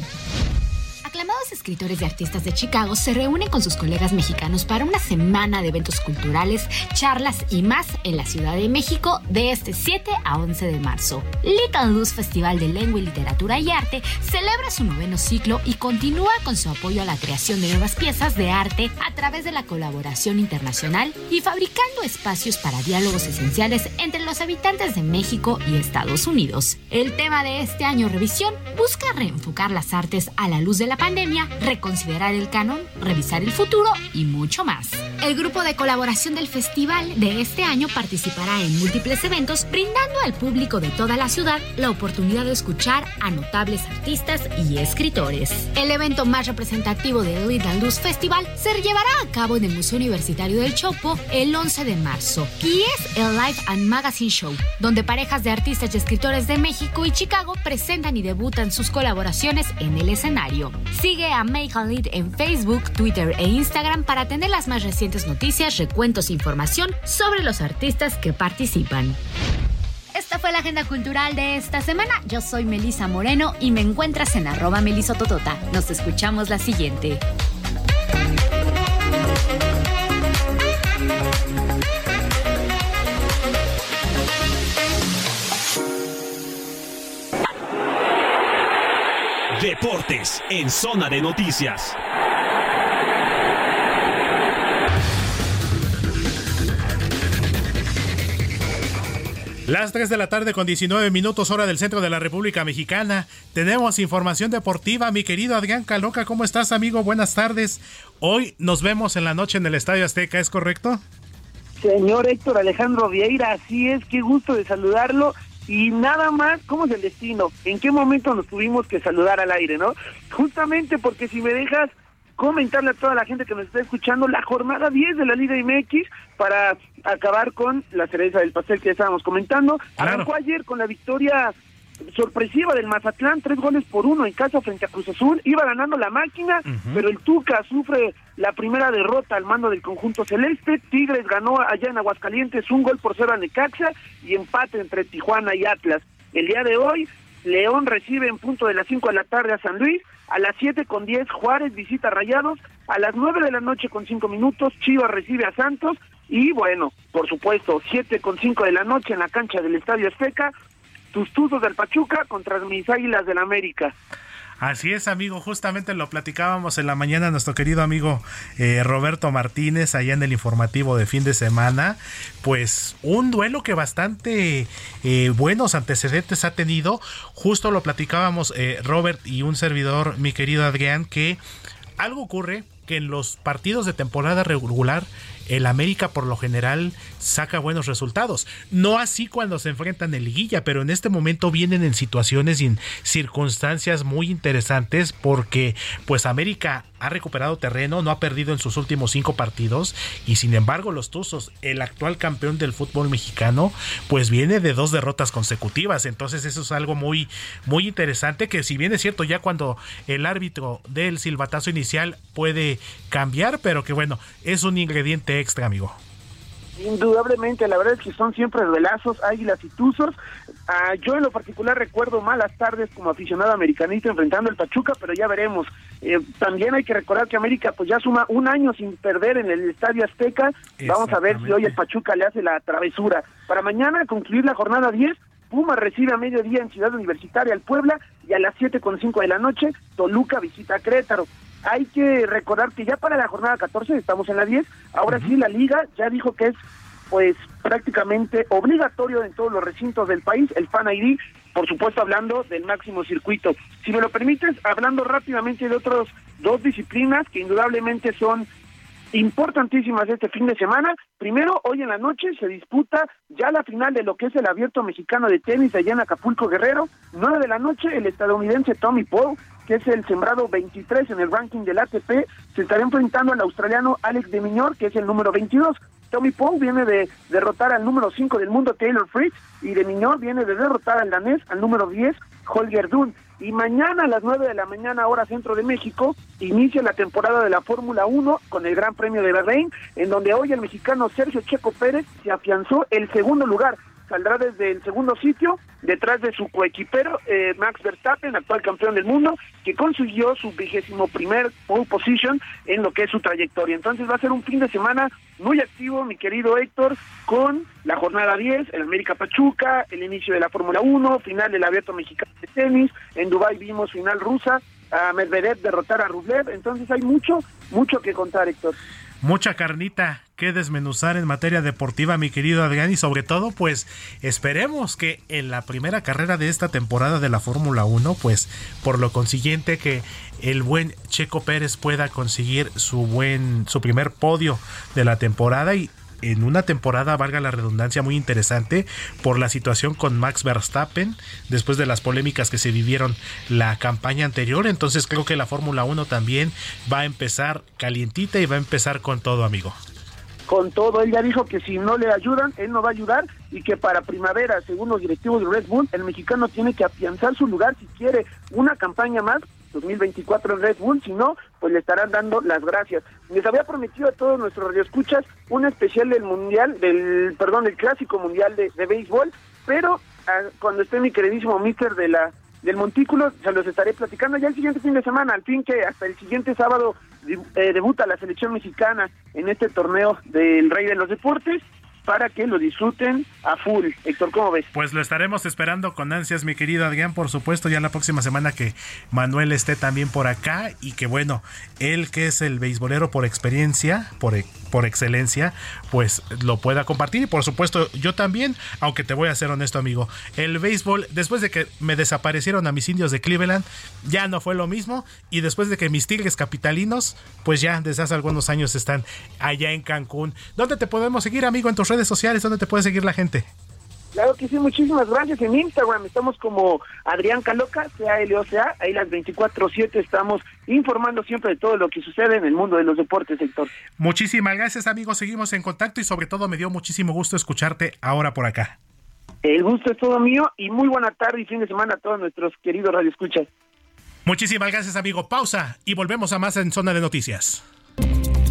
[SPEAKER 19] Aclamados escritores y artistas de Chicago se reúnen con sus colegas mexicanos para una semana de eventos culturales, charlas y más en la Ciudad de México de este 7 a 11 de marzo. Little Luz Festival de Lengua y Literatura y Arte celebra su noveno ciclo y continúa con su apoyo a la creación de nuevas piezas de arte a través de la colaboración internacional y fabricando espacios para diálogos esenciales entre los habitantes de México y Estados Unidos. El tema de este año revisión busca reenfocar las artes a la luz de la pandemia, reconsiderar el canon, revisar el futuro y mucho más. El grupo de colaboración del festival de este año participará en múltiples eventos, brindando al público de toda la ciudad la oportunidad de escuchar a notables artistas y escritores. El evento más representativo del Little Luz Festival se llevará a cabo en el Museo Universitario del Chopo el 11 de marzo y es el Live and Magazine Show, donde parejas de artistas y escritores de México y Chicago presentan y debutan sus colaboraciones en el escenario. Sigue a Make a Lead en Facebook, Twitter e Instagram para tener las más recientes noticias, recuentos e información sobre los artistas que participan. Esta fue la agenda cultural de esta semana. Yo soy Melisa Moreno y me encuentras en arroba melisototota. Nos escuchamos la siguiente.
[SPEAKER 2] Deportes en Zona de Noticias.
[SPEAKER 3] Las 3 de la tarde con 19 minutos hora del centro de la República Mexicana. Tenemos información deportiva. Mi querido Adrián Caloca, ¿cómo estás amigo? Buenas tardes. Hoy nos vemos en la noche en el Estadio Azteca, ¿es correcto?
[SPEAKER 20] Señor Héctor Alejandro Vieira, así es, qué gusto de saludarlo. Y nada más, ¿cómo es el destino? ¿En qué momento nos tuvimos que saludar al aire, no? Justamente porque si me dejas comentarle a toda la gente que nos está escuchando la jornada 10 de la Liga MX para acabar con la cereza del pastel que estábamos comentando. Arrancó ayer con la victoria sorpresiva del Mazatlán, tres goles por uno en casa frente a Cruz Azul. Iba ganando la máquina, pero el Tuca sufre la primera derrota al mando del conjunto celeste. Tigres ganó allá en Aguascalientes un gol por cero a Necaxa y empate entre Tijuana y Atlas. El día de hoy, León recibe en punto de las 5 de la tarde a San Luis. A las 7 con 10 Juárez visita Rayados. A las 9 de la noche con 5 minutos Chivas recibe a Santos. Y bueno, por supuesto, 7 con 5 de la noche en la cancha del Estadio Azteca. Tus Tuzos del Pachuca contra mis Águilas del América.
[SPEAKER 3] Así es, amigo. Justamente lo platicábamos en la mañana nuestro querido amigo eh, Roberto Martínez allá en el informativo de fin de semana. Pues un duelo que bastante eh, buenos antecedentes ha tenido. Justo lo platicábamos eh, Robert y un servidor, mi querido Adrián, que algo ocurre que en los partidos de temporada regular el América por lo general saca buenos resultados. No así cuando se enfrentan en liguilla, pero en este momento vienen en situaciones y en circunstancias muy interesantes porque pues América ha recuperado terreno, no ha perdido en sus últimos cinco partidos y sin embargo los Tuzos, el actual campeón del fútbol mexicano, pues viene de dos derrotas consecutivas. Entonces eso es algo muy, muy interesante que si bien es cierto ya cuando el árbitro del silbatazo inicial puede cambiar, pero que bueno, es un ingrediente extra, amigo.
[SPEAKER 20] Indudablemente, la verdad es que son siempre duelazos, águilas y tuzos. Ah, yo en lo particular recuerdo malas tardes como aficionado americanista enfrentando el Pachuca, pero ya veremos. Eh, también hay que recordar que América pues ya suma un año sin perder en el Estadio Azteca. Vamos a ver si hoy el Pachuca le hace la travesura. Para mañana concluir la jornada 10, Puma recibe a mediodía en Ciudad Universitaria al Puebla y a las siete con cinco de la noche Toluca visita a Querétaro hay que recordar que ya para la jornada 14, estamos en la 10, ahora sí la liga ya dijo que es pues prácticamente obligatorio en todos los recintos del país el Fan ID, por supuesto hablando del máximo circuito. Si me lo permites, hablando rápidamente de otras dos disciplinas que indudablemente son importantísimas este fin de semana. Primero, hoy en la noche se disputa ya la final de lo que es el abierto mexicano de tenis allá en Acapulco Guerrero. Nueve de la noche, el estadounidense Tommy Paul que es el sembrado 23 en el ranking del ATP, se estará enfrentando al australiano Alex de Miñor, que es el número 22. Tommy Paul viene de derrotar al número 5 del mundo, Taylor Fritz, y de Miñor viene de derrotar al danés, al número 10, Holger Dunn. Y mañana a las 9 de la mañana, hora centro de México, inicia la temporada de la Fórmula 1 con el Gran Premio de Bahrein, en donde hoy el mexicano Sergio Checo Pérez se afianzó el segundo lugar saldrá desde el segundo sitio, detrás de su coequipero, eh, Max Verstappen, actual campeón del mundo, que consiguió su vigésimo primer pole position en lo que es su trayectoria. Entonces va a ser un fin de semana muy activo, mi querido Héctor, con la jornada 10, el América Pachuca, el inicio de la Fórmula 1, final del Abierto Mexicano de Tenis, en Dubái vimos final rusa, a Medvedev derrotar a Rublev, entonces hay mucho, mucho que contar, Héctor.
[SPEAKER 3] Mucha carnita que desmenuzar en materia deportiva, mi querido Adrián, y sobre todo, pues esperemos que en la primera carrera de esta temporada de la Fórmula 1, pues por lo consiguiente que el buen Checo Pérez pueda conseguir su buen su primer podio de la temporada y en una temporada, valga la redundancia, muy interesante por la situación con Max Verstappen después de las polémicas que se vivieron la campaña anterior. Entonces creo que la Fórmula 1 también va a empezar calientita y va a empezar con todo, amigo.
[SPEAKER 20] Con todo, él ya dijo que si no le ayudan, él no va a ayudar y que para primavera, según los directivos de Red Bull, el mexicano tiene que afianzar su lugar si quiere una campaña más 2024 en Red Bull, si no, pues le estarán dando las gracias. Les había prometido a todos nuestros radioescuchas un especial del Mundial, del, perdón, el Clásico Mundial de, Béisbol, pero ah, cuando esté mi queridísimo mister de la del Montículo, se los estaré platicando ya el siguiente fin de semana, al fin que hasta el siguiente sábado eh, debuta la selección mexicana en este torneo del Rey de los Deportes para que lo disfruten a full. Héctor, ¿cómo ves?
[SPEAKER 3] Pues lo estaremos esperando con ansias, mi querido Adrián, por supuesto, ya la próxima semana que Manuel esté también por acá y que bueno, él que es el beisbolero por experiencia, por, por excelencia, pues lo pueda compartir y por supuesto yo también, aunque te voy a ser honesto amigo, el béisbol, después de que me desaparecieron a mis indios de Cleveland, ya no fue lo mismo y después de que mis tigres capitalinos, pues ya desde hace algunos años están allá en Cancún. ¿Dónde te podemos seguir amigo en tus redes sociales? ¿Dónde te puede seguir la gente?
[SPEAKER 20] Claro que sí, muchísimas gracias. En Instagram estamos como Adrián Caloca, C-A-L-O-C-A. Ahí las 24-7 estamos informando siempre de todo lo que sucede en el mundo de los deportes, sector.
[SPEAKER 3] Muchísimas gracias, amigos. Seguimos en contacto y sobre todo me dio muchísimo gusto escucharte ahora por acá.
[SPEAKER 20] El gusto es todo mío y muy buena tarde y fin de semana a todos nuestros queridos radioescuchas.
[SPEAKER 3] Muchísimas gracias, amigo. Pausa y volvemos a más en Zona de Noticias.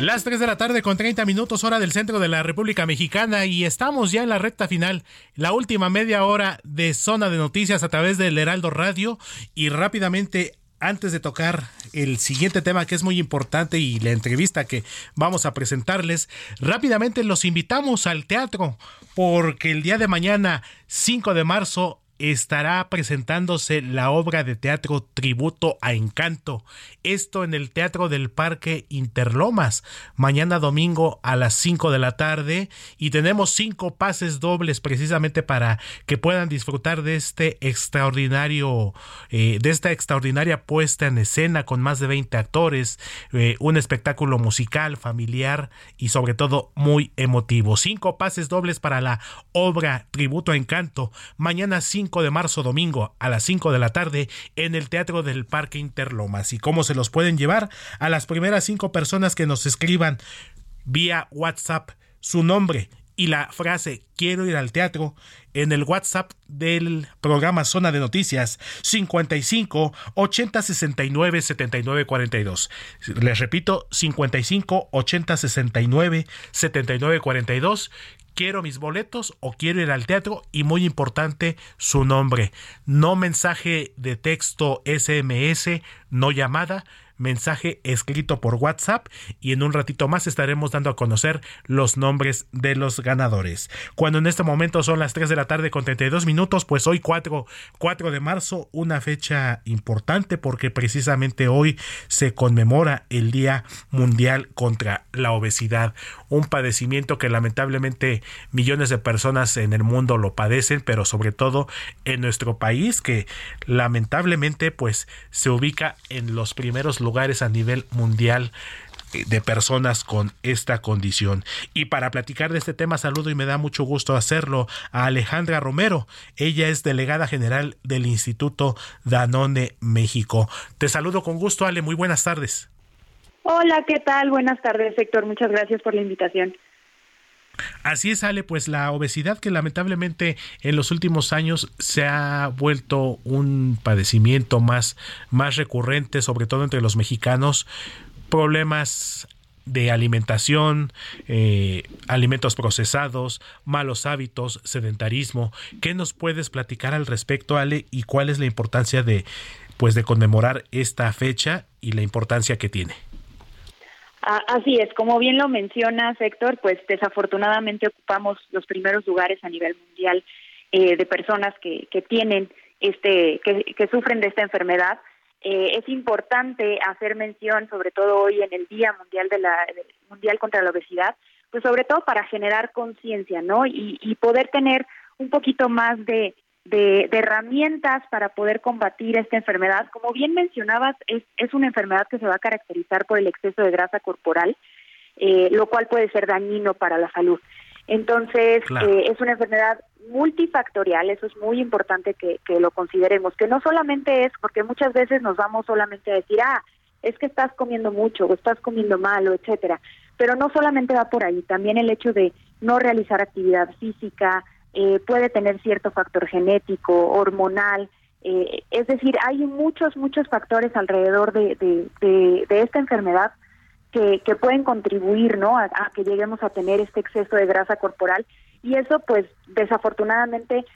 [SPEAKER 3] Las 3 de la tarde con 30 minutos hora del centro de la República Mexicana y estamos ya en la recta final, la última media hora de zona de noticias a través del Heraldo Radio. Y rápidamente antes de tocar el siguiente tema que es muy importante y la entrevista que vamos a presentarles, rápidamente los invitamos al teatro porque el día de mañana 5 de marzo estará presentándose la obra de teatro Tributo a Encanto. Esto en el Teatro del Parque Interlomas, mañana domingo a las 5 de la tarde. Y tenemos cinco pases dobles precisamente para que puedan disfrutar de este extraordinario, eh, de esta extraordinaria puesta en escena con más de 20 actores, eh, un espectáculo musical, familiar y sobre todo muy emotivo. Cinco pases dobles para la obra Tributo a Encanto. Mañana 5 de marzo domingo a las 5 de la tarde en el Teatro del Parque Interlomas. ¿Y cómo se los pueden llevar? A las primeras cinco personas que nos escriban vía WhatsApp su nombre y la frase quiero ir al teatro en el WhatsApp del programa Zona de Noticias 55 80 69 79 42. Les repito 55 80 69 79 42 quiero mis boletos o quiero ir al teatro y muy importante su nombre. No mensaje de texto SMS, no llamada, mensaje escrito por WhatsApp y en un ratito más estaremos dando a conocer los nombres de los ganadores. Cuando en este momento son las 3 de la tarde con 32 minutos, pues hoy 4, 4 de marzo, una fecha importante porque precisamente hoy se conmemora el Día Mundial contra la Obesidad, un padecimiento que lamentablemente millones de personas en el mundo lo padecen, pero sobre todo en nuestro país que lamentablemente pues se ubica en los primeros lugares lugares a nivel mundial eh, de personas con esta condición. Y para platicar de este tema, saludo y me da mucho gusto hacerlo a Alejandra Romero. Ella es delegada general del Instituto Danone México. Te saludo con gusto, Ale. Muy buenas tardes.
[SPEAKER 21] Hola, ¿qué tal? Buenas tardes, Héctor. Muchas gracias por la invitación.
[SPEAKER 3] Así es, Ale, pues la obesidad que lamentablemente en los últimos años se ha vuelto un padecimiento más, más recurrente, sobre todo entre los mexicanos, problemas de alimentación, eh, alimentos procesados, malos hábitos, sedentarismo. ¿Qué nos puedes platicar al respecto, Ale, y cuál es la importancia de, pues, de conmemorar esta fecha y la importancia que tiene?
[SPEAKER 21] Así es, como bien lo menciona Héctor, pues desafortunadamente ocupamos los primeros lugares a nivel mundial eh, de personas que, que tienen este, que, que, sufren de esta enfermedad. Eh, es importante hacer mención, sobre todo hoy en el Día Mundial de la Mundial contra la Obesidad, pues sobre todo para generar conciencia, ¿no? Y, y poder tener un poquito más de de, herramientas para poder combatir esta enfermedad. Como bien mencionabas, es, es una enfermedad que se va a caracterizar por el exceso de grasa corporal, eh, lo cual puede ser dañino para la salud. Entonces, eh, es una enfermedad multifactorial, eso es muy importante que, que lo consideremos, que no solamente es, porque muchas veces nos vamos solamente a decir, ah, es que estás comiendo mucho o estás comiendo mal o etcétera, pero no solamente va por ahí, también el hecho de no realizar actividad física, eh, puede tener cierto factor genético, hormonal, eh, es decir, hay muchos, muchos factores alrededor de, de, esta enfermedad que, que, pueden contribuir ¿no? A, que lleguemos a tener este exceso de grasa corporal y eso pues desafortunadamente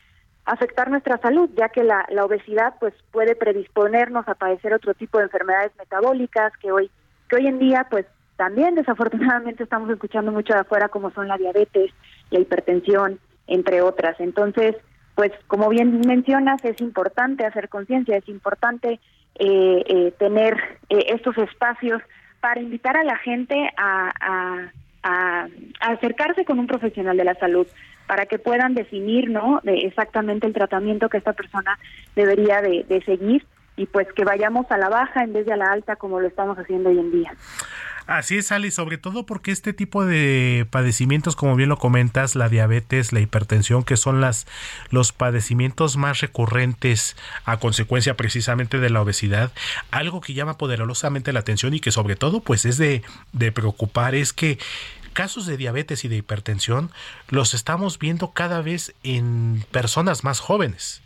[SPEAKER 21] afectar nuestra salud, ya que la, la obesidad pues puede predisponernos a padecer otro tipo de enfermedades metabólicas que hoy, que hoy en día pues también desafortunadamente estamos escuchando mucho de afuera como son la diabetes, la hipertensión, entre otras. Entonces, pues como bien mencionas, es importante hacer conciencia, es importante eh, eh, tener eh, estos espacios para invitar a la gente a, acercarse con un profesional de la salud para que puedan definir no de exactamente el tratamiento que esta persona debería de, de seguir y pues que vayamos a la baja en vez de a la alta como lo estamos haciendo hoy en día.
[SPEAKER 3] Así es, Ali, sobre todo porque este tipo de padecimientos, como bien lo comentas, la diabetes, la hipertensión, que son las los padecimientos más recurrentes a consecuencia precisamente de la obesidad, algo que llama poderosamente la atención y que sobre todo pues es de, de preocupar es que casos de diabetes y de hipertensión los estamos viendo cada vez en personas más jóvenes.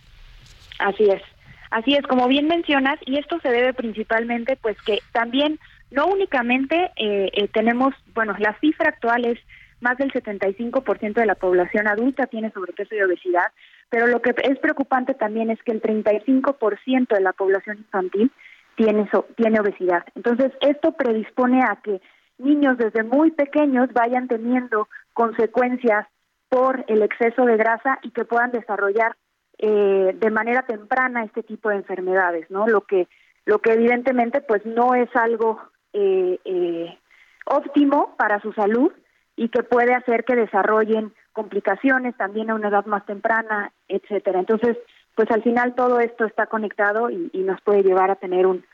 [SPEAKER 21] Así es. Así es, como bien mencionas, y esto se debe principalmente pues que también no únicamente eh, eh, tenemos, bueno, la cifra actual es más del 75% de la población adulta tiene sobrepeso y obesidad, pero lo que es preocupante también es que el 35% de la población infantil tiene, tiene obesidad. Entonces, esto predispone a que niños desde muy pequeños vayan teniendo consecuencias por el exceso de grasa y que puedan desarrollar eh, de manera temprana este tipo de enfermedades, ¿no? Lo que lo que evidentemente pues no es algo eh, eh, óptimo para su salud y que puede hacer que desarrollen complicaciones también a una edad más temprana, etcétera. Entonces, pues al final todo esto está conectado y, nos puede llevar a tener un,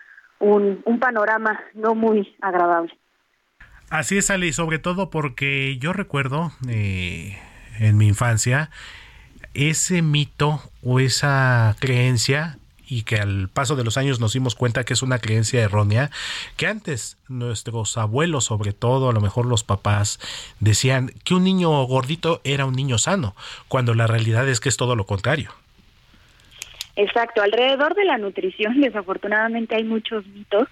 [SPEAKER 21] un, un panorama no muy agradable.
[SPEAKER 3] Así es, Ale, y sobre todo porque yo recuerdo eh, en mi infancia ese mito o esa creencia y que al paso de los años nos dimos cuenta que es una creencia errónea, que antes nuestros abuelos, sobre todo a lo mejor los papás, decían que un niño gordito era un niño sano, cuando la realidad es que es todo lo contrario.
[SPEAKER 21] Exacto, alrededor de la nutrición *laughs* desafortunadamente hay muchos mitos,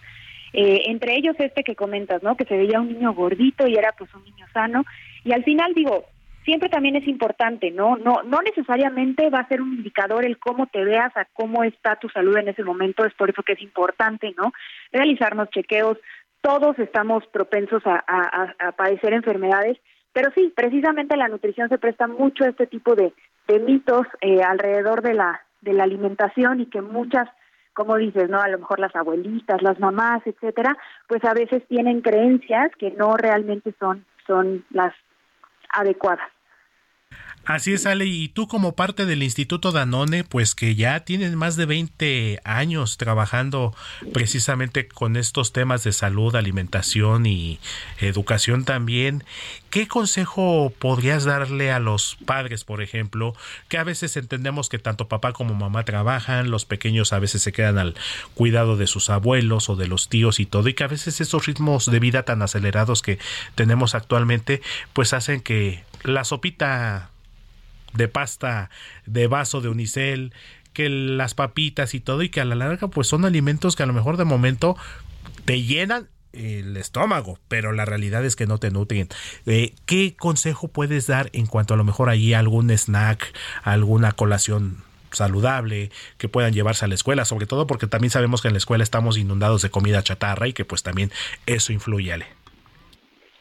[SPEAKER 21] eh, entre ellos este que comentas, ¿no? Que se veía un niño gordito y era pues un niño sano, y al final digo, siempre también es importante, ¿no? No, no necesariamente va a ser un indicador el cómo te veas, a cómo está tu salud en ese momento, es por eso que es importante, ¿no? Realizarnos chequeos, todos estamos propensos a, padecer enfermedades, pero sí, precisamente la nutrición se presta mucho a este tipo de, mitos eh, alrededor de la, de la alimentación y que muchas como dices, ¿no? A lo mejor las abuelitas, las mamás, etcétera, pues a veces tienen creencias que no realmente son son las adecuadas.
[SPEAKER 3] Así es, Ale, y tú como parte del Instituto Danone, pues que ya tienes más de 20 años trabajando precisamente con estos temas de salud, alimentación y educación también, ¿qué consejo podrías darle a los padres, por ejemplo, que a veces entendemos que tanto papá como mamá trabajan, los pequeños a veces se quedan al cuidado de sus abuelos o de los tíos y todo, y que a veces esos ritmos de vida tan acelerados que tenemos actualmente, pues hacen que la sopita de pasta de vaso de unicel, que las papitas y todo, y que a la larga pues son alimentos que a lo mejor de momento te llenan el estómago, pero la realidad es que no te nutren. Eh, ¿Qué consejo puedes dar en cuanto a lo mejor ahí algún snack, alguna colación saludable que puedan llevarse a la escuela, sobre todo porque también sabemos que en la escuela estamos inundados de comida chatarra y que pues también eso influye.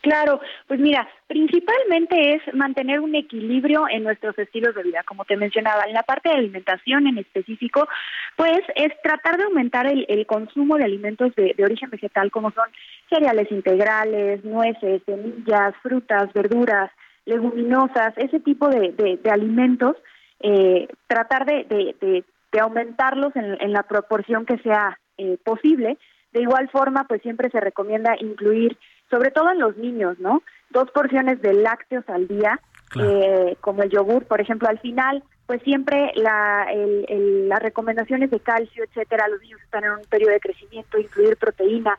[SPEAKER 21] Claro, pues mira, principalmente es mantener un equilibrio en nuestros estilos de vida, como te mencionaba. En la parte de alimentación en específico, pues es tratar de aumentar el, consumo de alimentos de, origen vegetal, como son cereales integrales, nueces, semillas, frutas, verduras, leguminosas, ese tipo de, alimentos, eh, tratar de, aumentarlos en, la proporción que sea eh, posible. De igual forma, pues siempre se recomienda incluir sobre todo en los niños, ¿no? Dos porciones de lácteos al día, eh, como el yogur, por ejemplo, al final, pues siempre la, las recomendaciones de calcio, etcétera, los niños están en un periodo de crecimiento, incluir proteína.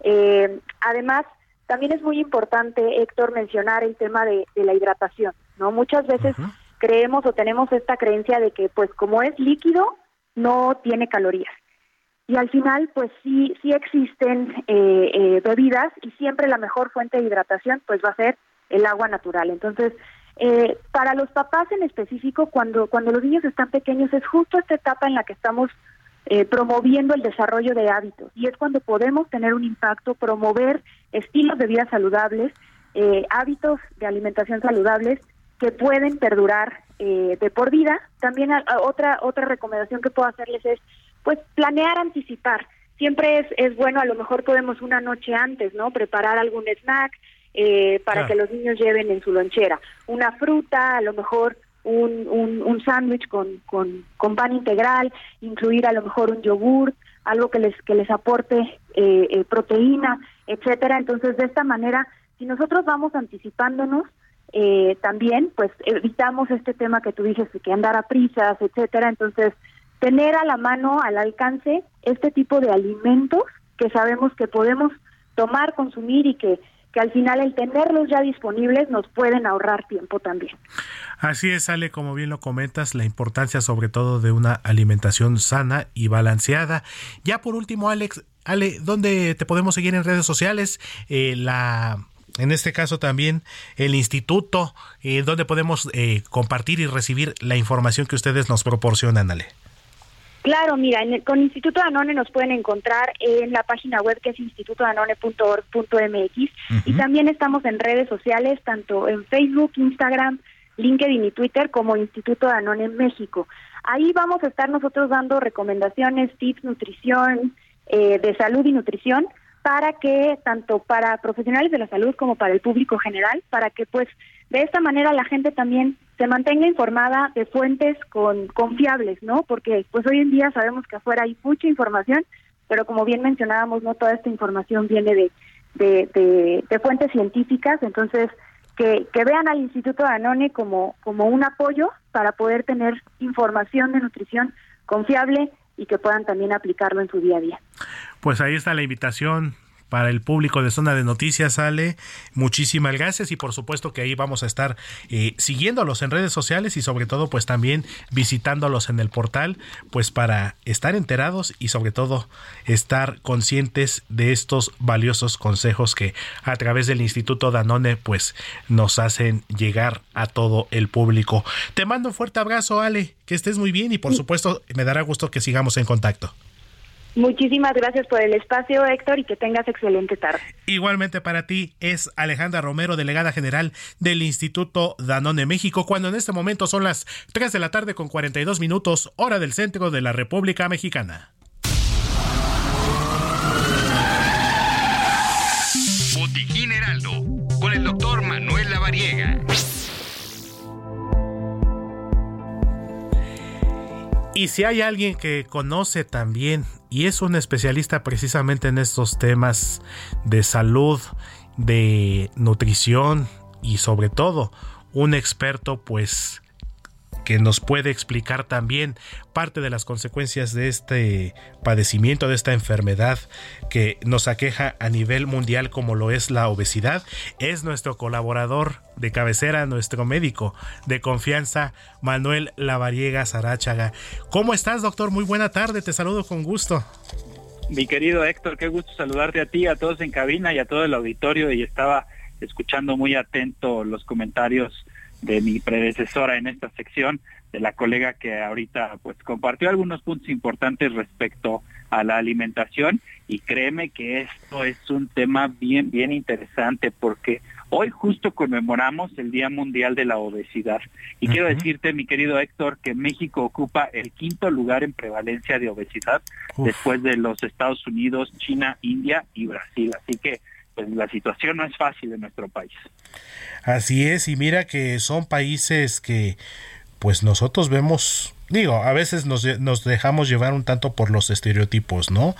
[SPEAKER 21] Eh, además, también es muy importante, Héctor, mencionar el tema de, la hidratación, ¿no? Muchas veces creemos o tenemos esta creencia de que, pues, como es líquido, no tiene calorías y al final pues sí sí existen eh, eh, bebidas y siempre la mejor fuente de hidratación pues va a ser el agua natural. Entonces eh, para los papás en específico cuando cuando los niños están pequeños es justo esta etapa en la que estamos promoviendo el desarrollo de hábitos y es cuando podemos tener un impacto promover estilos de vida saludables hábitos de alimentación saludables que pueden perdurar de por vida. También otra otra recomendación que puedo hacerles es pues planear, anticipar. Siempre es, es bueno, a lo mejor podemos una noche antes, ¿no? Preparar algún snack eh, para que los niños lleven en su lonchera. Una fruta, a lo mejor un, un, un sándwich con, con, con, pan integral, incluir a lo mejor un yogur, algo que les, que les aporte eh, eh, proteína, etcétera. Entonces, de esta manera, si nosotros vamos anticipándonos, eh, también, pues evitamos este tema que tú dices, que andar a prisas, etcétera. Entonces, tener a la mano, al alcance, este tipo de alimentos que sabemos que podemos tomar, consumir y que que al final el tenerlos ya disponibles nos pueden ahorrar tiempo también.
[SPEAKER 3] Así es, Ale, como bien lo comentas, la importancia sobre todo de una alimentación sana y balanceada. Ya por último, Alex, Ale, ¿dónde te podemos seguir en redes sociales? Eh, la en este caso también el instituto, eh, donde podemos eh, compartir y recibir la información que ustedes nos proporcionan, Ale.
[SPEAKER 21] Claro, mira, con Instituto Danone nos pueden encontrar en la página web que es institutodanone.org.mx y también estamos en redes sociales, tanto en Facebook, Instagram, LinkedIn y Twitter como Instituto Danone en México. Ahí vamos a estar nosotros dando recomendaciones, tips, nutrición, eh, de salud y nutrición para que tanto para profesionales de la salud como para el público general, para que pues de esta manera la gente también se mantenga informada de fuentes con confiables, ¿no? Porque pues hoy en día sabemos que afuera hay mucha información, pero como bien mencionábamos, no toda esta información viene de, de, de, fuentes científicas, entonces que, que vean al Instituto Danone como, como un apoyo para poder tener información de nutrición confiable y que puedan también aplicarlo en su día a día.
[SPEAKER 3] Pues ahí está la invitación para el público de Zona de Noticias, sale Muchísimas gracias y por supuesto que ahí vamos a estar eh, siguiéndolos en redes sociales y sobre todo pues también visitándolos en el portal pues para estar enterados y sobre todo estar conscientes de estos valiosos consejos que a través del Instituto Danone pues nos hacen llegar a todo el público. Te mando un fuerte abrazo Ale, que estés muy bien y por supuesto me dará gusto que sigamos en contacto.
[SPEAKER 21] Muchísimas gracias por el espacio, Héctor, y que tengas excelente tarde.
[SPEAKER 3] Igualmente para ti es Alejandra Romero, delegada general del Instituto Danone México, cuando en este momento son las 3 de la tarde con 42 minutos, hora del centro de la República Mexicana. Y si hay alguien que conoce también y es un especialista precisamente en estos temas de salud, de nutrición y sobre todo un experto pues que nos puede explicar también parte de las consecuencias de este padecimiento, de esta enfermedad que nos aqueja a nivel mundial como lo es la obesidad, es nuestro colaborador de cabecera, nuestro médico de confianza, Manuel Lavariega Sarachaga. ¿Cómo estás, doctor? Muy buena tarde, te saludo con gusto.
[SPEAKER 22] Mi querido Héctor, qué gusto saludarte a ti, a todos en cabina y a todo el auditorio y estaba escuchando muy atento los comentarios de mi predecesora en esta sección, de la colega que ahorita pues compartió algunos puntos importantes respecto a la alimentación. Y créeme que esto es un tema bien bien interesante porque hoy justo conmemoramos el Día Mundial de la Obesidad. Y quiero decirte mi querido Héctor que México ocupa el quinto lugar en prevalencia de obesidad después de los Estados Unidos, China, India y Brasil, así que pues la situación no es fácil en nuestro país.
[SPEAKER 3] Así es, y mira que son países que pues nosotros vemos, digo, a veces nos, nos, dejamos llevar un tanto por los estereotipos, ¿no?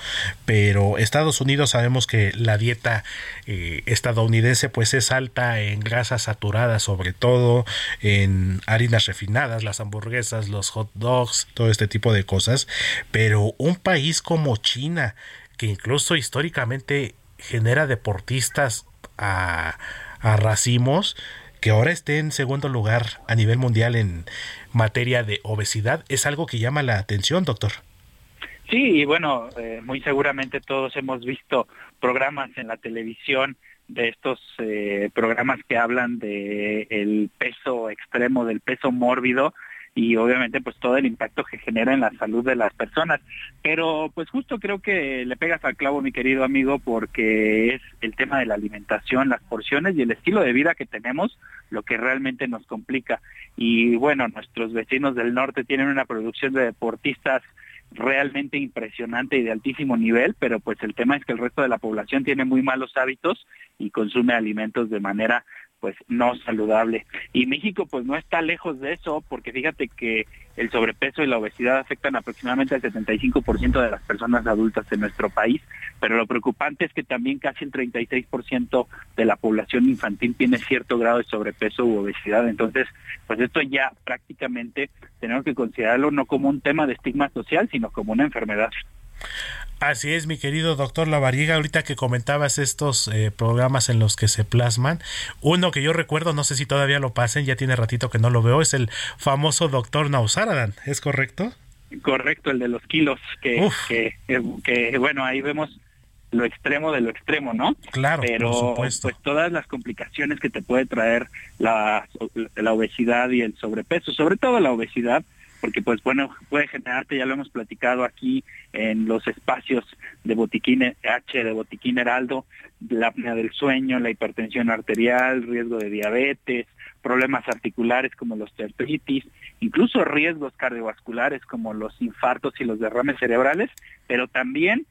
[SPEAKER 3] Pero Estados Unidos sabemos que la dieta eh, estadounidense pues es alta en grasas saturadas, sobre todo en harinas refinadas, las hamburguesas, los hot dogs, todo este tipo de cosas. Pero un país como China, que incluso históricamente genera deportistas a, racimos que ahora esté en segundo lugar a nivel mundial en materia de obesidad es algo que llama la atención, doctor.
[SPEAKER 22] Sí, y bueno, eh, muy seguramente todos hemos visto programas en la televisión de estos eh, programas que hablan de el peso extremo, del peso mórbido, y obviamente pues todo el impacto que genera en la salud de las personas. Pero pues justo creo que le pegas al clavo, mi querido amigo, porque es el tema de la alimentación, las porciones y el estilo de vida que tenemos lo que realmente nos complica. Y bueno, nuestros vecinos del norte tienen una producción de deportistas realmente impresionante y de altísimo nivel, pero pues el tema es que el resto de la población tiene muy malos hábitos y consume alimentos de manera pues no saludable. Y México pues no está lejos de eso, porque fíjate que el sobrepeso y la obesidad afectan aproximadamente al 75% de las personas adultas en nuestro país, pero lo preocupante es que también casi el 36% de la población infantil tiene cierto grado de sobrepeso u obesidad. Entonces, pues esto ya prácticamente tenemos que considerarlo no como un tema de estigma social, sino como una enfermedad.
[SPEAKER 3] Así es, mi querido doctor Lavariega, ahorita que comentabas estos eh, programas en los que se plasman, uno que yo recuerdo, no sé si todavía lo pasen, ya tiene ratito que no lo veo, es el famoso doctor Nausaradan, ¿es correcto?
[SPEAKER 22] Correcto, el de los kilos, que, que, que, bueno, ahí vemos lo extremo de lo extremo, ¿no?
[SPEAKER 3] Claro,
[SPEAKER 22] pero pues todas las complicaciones que te puede traer la, la obesidad y el sobrepeso, sobre todo la obesidad, porque pues bueno, puede generarte, ya lo hemos platicado aquí en los espacios de botiquín H, de botiquín Heraldo, la apnea del sueño, la hipertensión arterial, riesgo de diabetes, problemas articulares como los artritis, incluso riesgos cardiovasculares como los infartos y los derrames cerebrales, pero también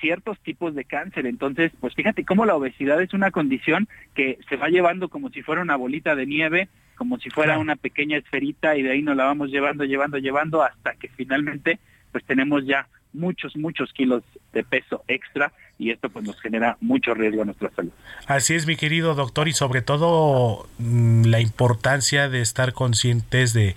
[SPEAKER 22] ciertos tipos de cáncer. Entonces, pues fíjate cómo la obesidad es una condición que se va llevando como si fuera una bolita de nieve como si fuera una pequeña esferita y de ahí nos la vamos llevando, llevando, llevando hasta que finalmente pues tenemos ya muchos, muchos kilos de peso extra y esto pues nos genera mucho riesgo a nuestra salud.
[SPEAKER 3] Así es, mi querido doctor, y sobre todo mm, la importancia de estar conscientes de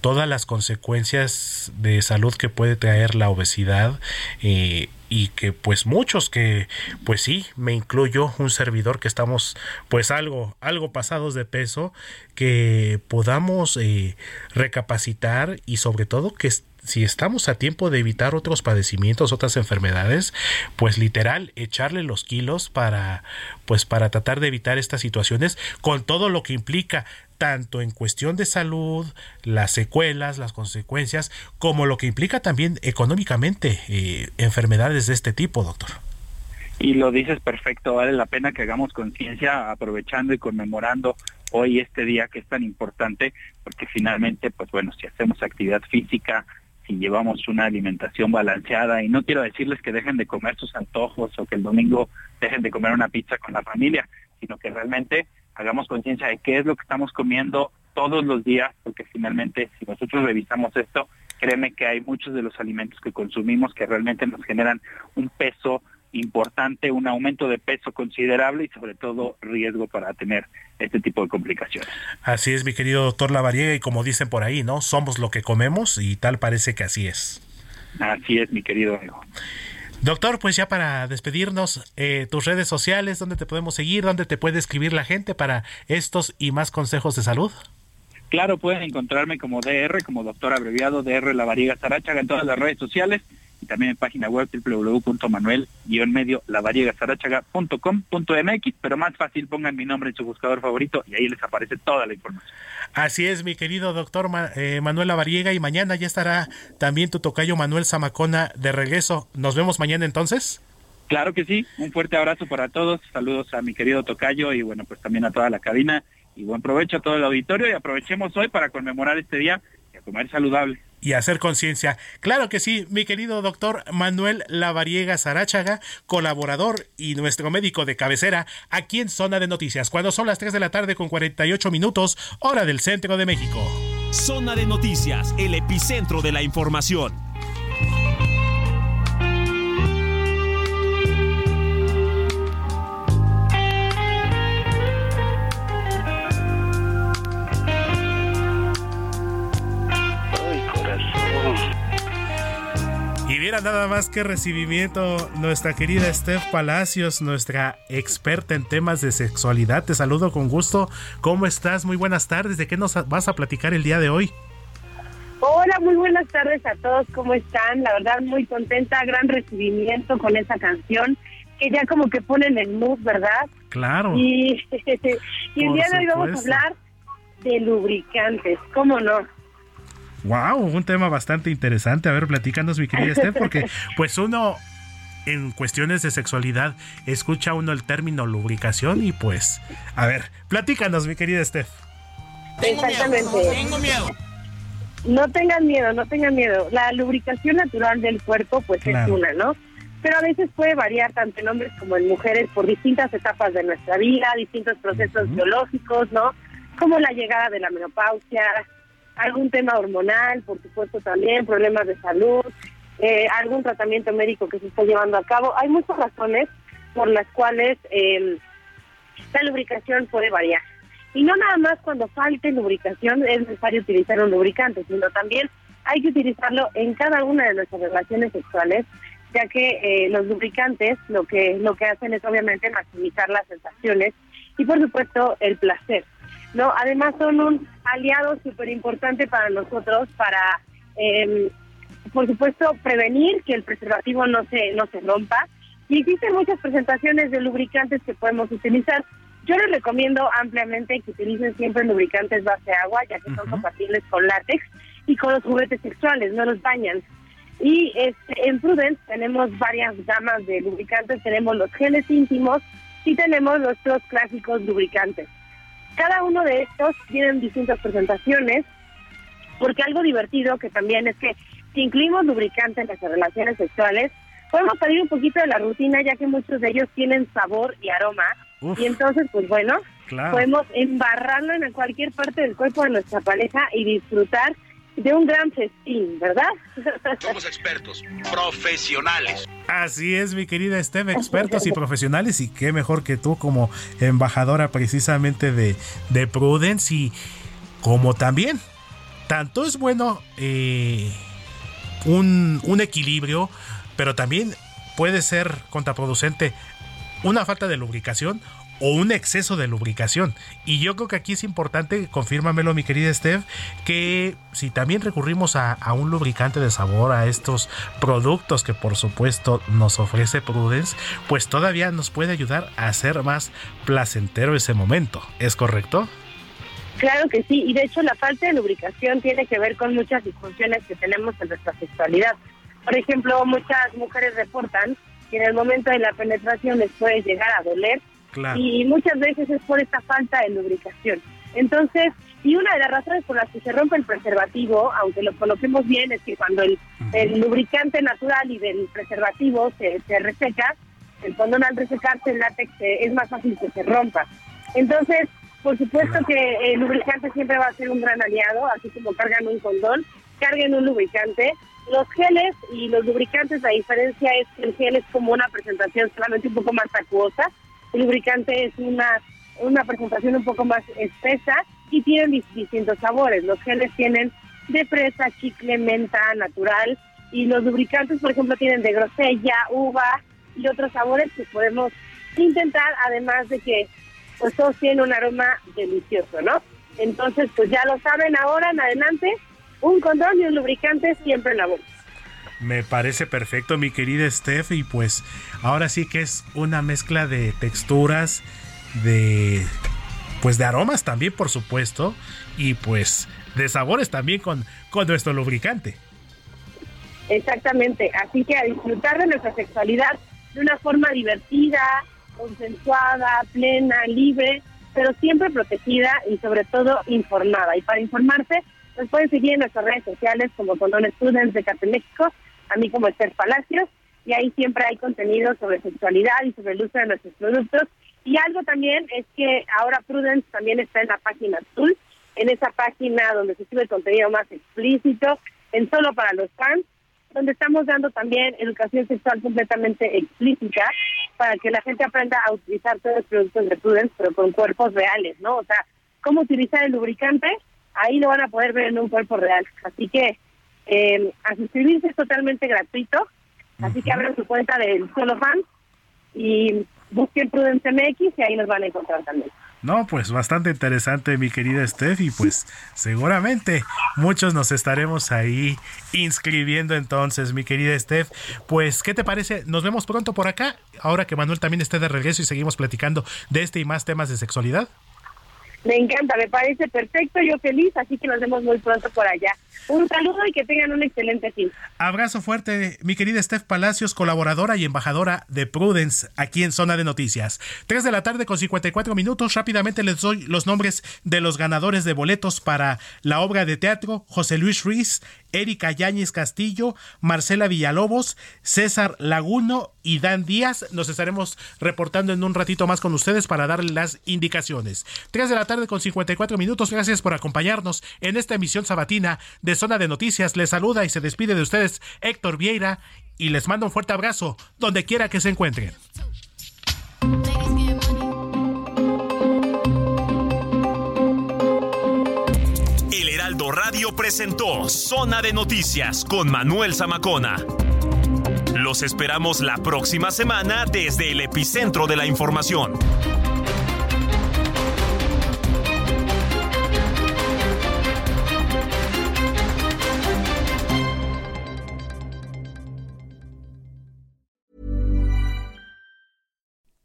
[SPEAKER 3] todas las consecuencias de salud que puede traer la obesidad eh, y que pues muchos que pues sí me incluyo un servidor que estamos pues algo algo pasados de peso que podamos eh, recapacitar y sobre todo que si estamos a tiempo de evitar otros padecimientos, otras enfermedades, pues literal echarle los kilos para pues para tratar de evitar estas situaciones con todo lo que implica tanto en cuestión de salud, las secuelas, las consecuencias, como lo que implica también económicamente eh, enfermedades de este tipo, doctor.
[SPEAKER 22] Y lo dices perfecto, vale la pena que hagamos conciencia aprovechando y conmemorando hoy este día que es tan importante, porque finalmente, pues bueno, si hacemos actividad física, si llevamos una alimentación balanceada, y no quiero decirles que dejen de comer sus antojos o que el domingo dejen de comer una pizza con la familia, sino que realmente hagamos conciencia de qué es lo que estamos comiendo todos los días, porque finalmente si nosotros revisamos esto, créeme que hay muchos de los alimentos que consumimos que realmente nos generan un peso importante, un aumento de peso considerable y sobre todo riesgo para tener este tipo de complicaciones.
[SPEAKER 3] Así es, mi querido doctor Lavariega, y como dicen por ahí, ¿no? Somos lo que comemos y tal parece que así es.
[SPEAKER 22] Así es, mi querido amigo.
[SPEAKER 3] Doctor, pues ya para despedirnos, eh, tus redes sociales, ¿dónde te podemos seguir? ¿Dónde te puede escribir la gente para estos y más consejos de salud?
[SPEAKER 22] Claro, pueden encontrarme como DR, como doctor abreviado DR Lavariega Sarachaga en todas las redes sociales y también en página web www.manuel-medio mx pero más fácil pongan mi nombre en su buscador favorito y ahí les aparece toda la información.
[SPEAKER 3] Así es, mi querido doctor eh, Manuel Lavariega, y mañana ya estará también tu tocayo Manuel Zamacona de regreso. ¿Nos vemos mañana entonces?
[SPEAKER 22] Claro que sí, un fuerte abrazo para todos, saludos a mi querido tocayo y bueno, pues también a toda la cabina y buen provecho a todo el auditorio y aprovechemos hoy para conmemorar este día y a comer saludable
[SPEAKER 3] y hacer conciencia. Claro que sí, mi querido doctor Manuel Lavariega Sarachaga, colaborador y nuestro médico de cabecera aquí en Zona de Noticias, cuando son las 3 de la tarde con 48 minutos, hora del centro de México.
[SPEAKER 2] Zona de Noticias, el epicentro de la información.
[SPEAKER 3] Mira nada más que recibimiento nuestra querida Steph Palacios, nuestra experta en temas de sexualidad. Te saludo con gusto. ¿Cómo estás? Muy buenas tardes. ¿De qué nos vas a platicar el día de hoy?
[SPEAKER 23] Hola, muy buenas tardes a todos. ¿Cómo están? La verdad, muy contenta. Gran recibimiento con esa canción que ya como que ponen el mood, ¿verdad?
[SPEAKER 3] Claro.
[SPEAKER 23] Y, *laughs* y el día de hoy vamos a hablar de lubricantes. ¿Cómo no?
[SPEAKER 3] Wow, un tema bastante interesante. A ver, platícanos, mi querida Steph, porque *laughs* pues uno en cuestiones de sexualidad escucha uno el término lubricación y pues, a ver, platícanos, mi querida Steph.
[SPEAKER 23] Exactamente.
[SPEAKER 3] tengo miedo.
[SPEAKER 23] No tengan miedo, no tengan miedo. La lubricación natural del cuerpo pues es una, ¿no? Pero a veces puede variar tanto en hombres como en mujeres por distintas etapas de nuestra vida, distintos procesos biológicos, ¿no? Como la llegada de la menopausia, algún tema hormonal, por supuesto también, problemas de salud, eh, algún tratamiento médico que se está llevando a cabo. Hay muchas razones por las cuales eh, la lubricación puede variar. Y no nada más cuando falte lubricación es necesario utilizar un lubricante, sino también hay que utilizarlo en cada una de nuestras relaciones sexuales, ya que eh, los lubricantes lo que lo que hacen es obviamente maximizar las sensaciones y por supuesto el placer. No, además son un aliado súper importante para nosotros para, em, por supuesto, prevenir que el preservativo no se no se rompa Y existen muchas presentaciones de lubricantes que podemos utilizar. Yo les recomiendo ampliamente que utilicen siempre lubricantes base agua, ya que son compatibles con látex y con los juguetes sexuales, no los bañan. Y este, en Prudence tenemos varias gamas de lubricantes, tenemos los geles íntimos y tenemos nuestros clásicos lubricantes. Cada uno de estos tienen distintas presentaciones, porque algo divertido que también es que si incluimos lubricante en las relaciones sexuales, podemos salir un poquito de la rutina ya que muchos de ellos tienen sabor y aroma. Y entonces, pues bueno, podemos embarrarlo en cualquier parte del cuerpo de nuestra pareja y disfrutar de un gran festín, ¿verdad? *laughs*
[SPEAKER 24] Somos expertos, profesionales.
[SPEAKER 3] Así es, mi querida Steph, expertos y profesionales, y qué mejor que tú como embajadora precisamente de, de Prudence y como también, tanto es bueno eh, un, un equilibrio, pero también puede ser contraproducente una falta de lubricación o un exceso de lubricación. Y yo creo que aquí es importante, confírmamelo mi querida Steph, que si también recurrimos a, un lubricante de sabor, a estos productos que por supuesto nos ofrece Prudence, pues todavía nos puede ayudar a hacer más placentero ese momento. ¿Es correcto?
[SPEAKER 23] Claro que sí, y de hecho la falta de lubricación tiene que ver con muchas disfunciones que tenemos en nuestra sexualidad. Por ejemplo, muchas mujeres reportan que en el momento de la penetración les puede llegar a doler y muchas veces es por esta falta de lubricación. Entonces, y una de las razones por las que se rompe el preservativo, aunque lo coloquemos bien, es que cuando el, lubricante natural y del preservativo se, se reseca, el condón al resecarse el látex es más fácil que se rompa. Entonces, por supuesto que el lubricante siempre va a ser un gran aliado, así como cargan un condón, carguen un lubricante. Los geles y los lubricantes, la diferencia es que el gel es como una presentación solamente un poco más acuosa, el lubricante es una, una presentación un poco más espesa y tienen distintos sabores. Los geles tienen de fresa, chicle, menta, natural y los lubricantes, por ejemplo, tienen de grosella, uva y otros sabores que podemos intentar, además de que pues todos tienen un aroma delicioso, ¿no? Entonces, pues ya lo saben ahora en adelante, un condón y un lubricante siempre en la boca.
[SPEAKER 3] Me parece perfecto, mi querida Steph. Y pues ahora sí que es una mezcla de texturas, de pues de aromas también, por supuesto, y pues de sabores también con, con nuestro lubricante.
[SPEAKER 23] Exactamente, así que a disfrutar de nuestra sexualidad de una forma divertida, consensuada, plena, libre, pero siempre protegida y sobre todo informada. Y para informarse, nos pueden seguir en nuestras redes sociales como Condón Students de Cate México a mí como Esther Palacios, y ahí siempre hay contenido sobre sexualidad y sobre el uso de nuestros productos. Y algo también es que ahora Prudence también está en la página azul, en esa página donde se sube contenido más explícito, en solo para los fans, donde estamos dando también educación sexual completamente explícita para que la gente aprenda a utilizar todos los productos de Prudence, pero con cuerpos reales, ¿no? O sea, cómo utilizar el lubricante, ahí lo van a poder ver en un cuerpo real. Así que eh, a suscribirse es totalmente gratuito, así que abran su cuenta del Solo Fan y busquen Prudence MX y ahí nos van a encontrar también.
[SPEAKER 3] No, pues bastante interesante, mi querida Steph, y pues seguramente muchos nos estaremos ahí inscribiendo entonces, mi querida Steph. Pues, ¿qué te parece? Nos vemos pronto por acá, ahora que Manuel también esté de regreso y seguimos platicando de este y más temas de sexualidad.
[SPEAKER 23] Me encanta, me parece perfecto, yo feliz, así que nos vemos muy pronto por allá. Un saludo y que tengan un excelente fin.
[SPEAKER 3] Abrazo fuerte, mi querida Steph Palacios, colaboradora y embajadora de Prudence aquí en Zona de Noticias. Tres de la tarde con 54 minutos. Rápidamente les doy los nombres de los ganadores de boletos para la obra de teatro José Luis Ruiz, Erika Yáñez Castillo, Marcela Villalobos, César Laguno y Dan Díaz. Nos estaremos reportando en un ratito más con ustedes para darles las indicaciones. 3 de la tarde con 54 minutos. Gracias por acompañarnos en esta emisión sabatina de Zona de Noticias. Les saluda y se despide de ustedes Héctor Vieira y les mando un fuerte abrazo donde quiera que se encuentren.
[SPEAKER 2] Radio presentó Zona de Noticias con Manuel Zamacona. Los esperamos la próxima semana desde el epicentro de la información.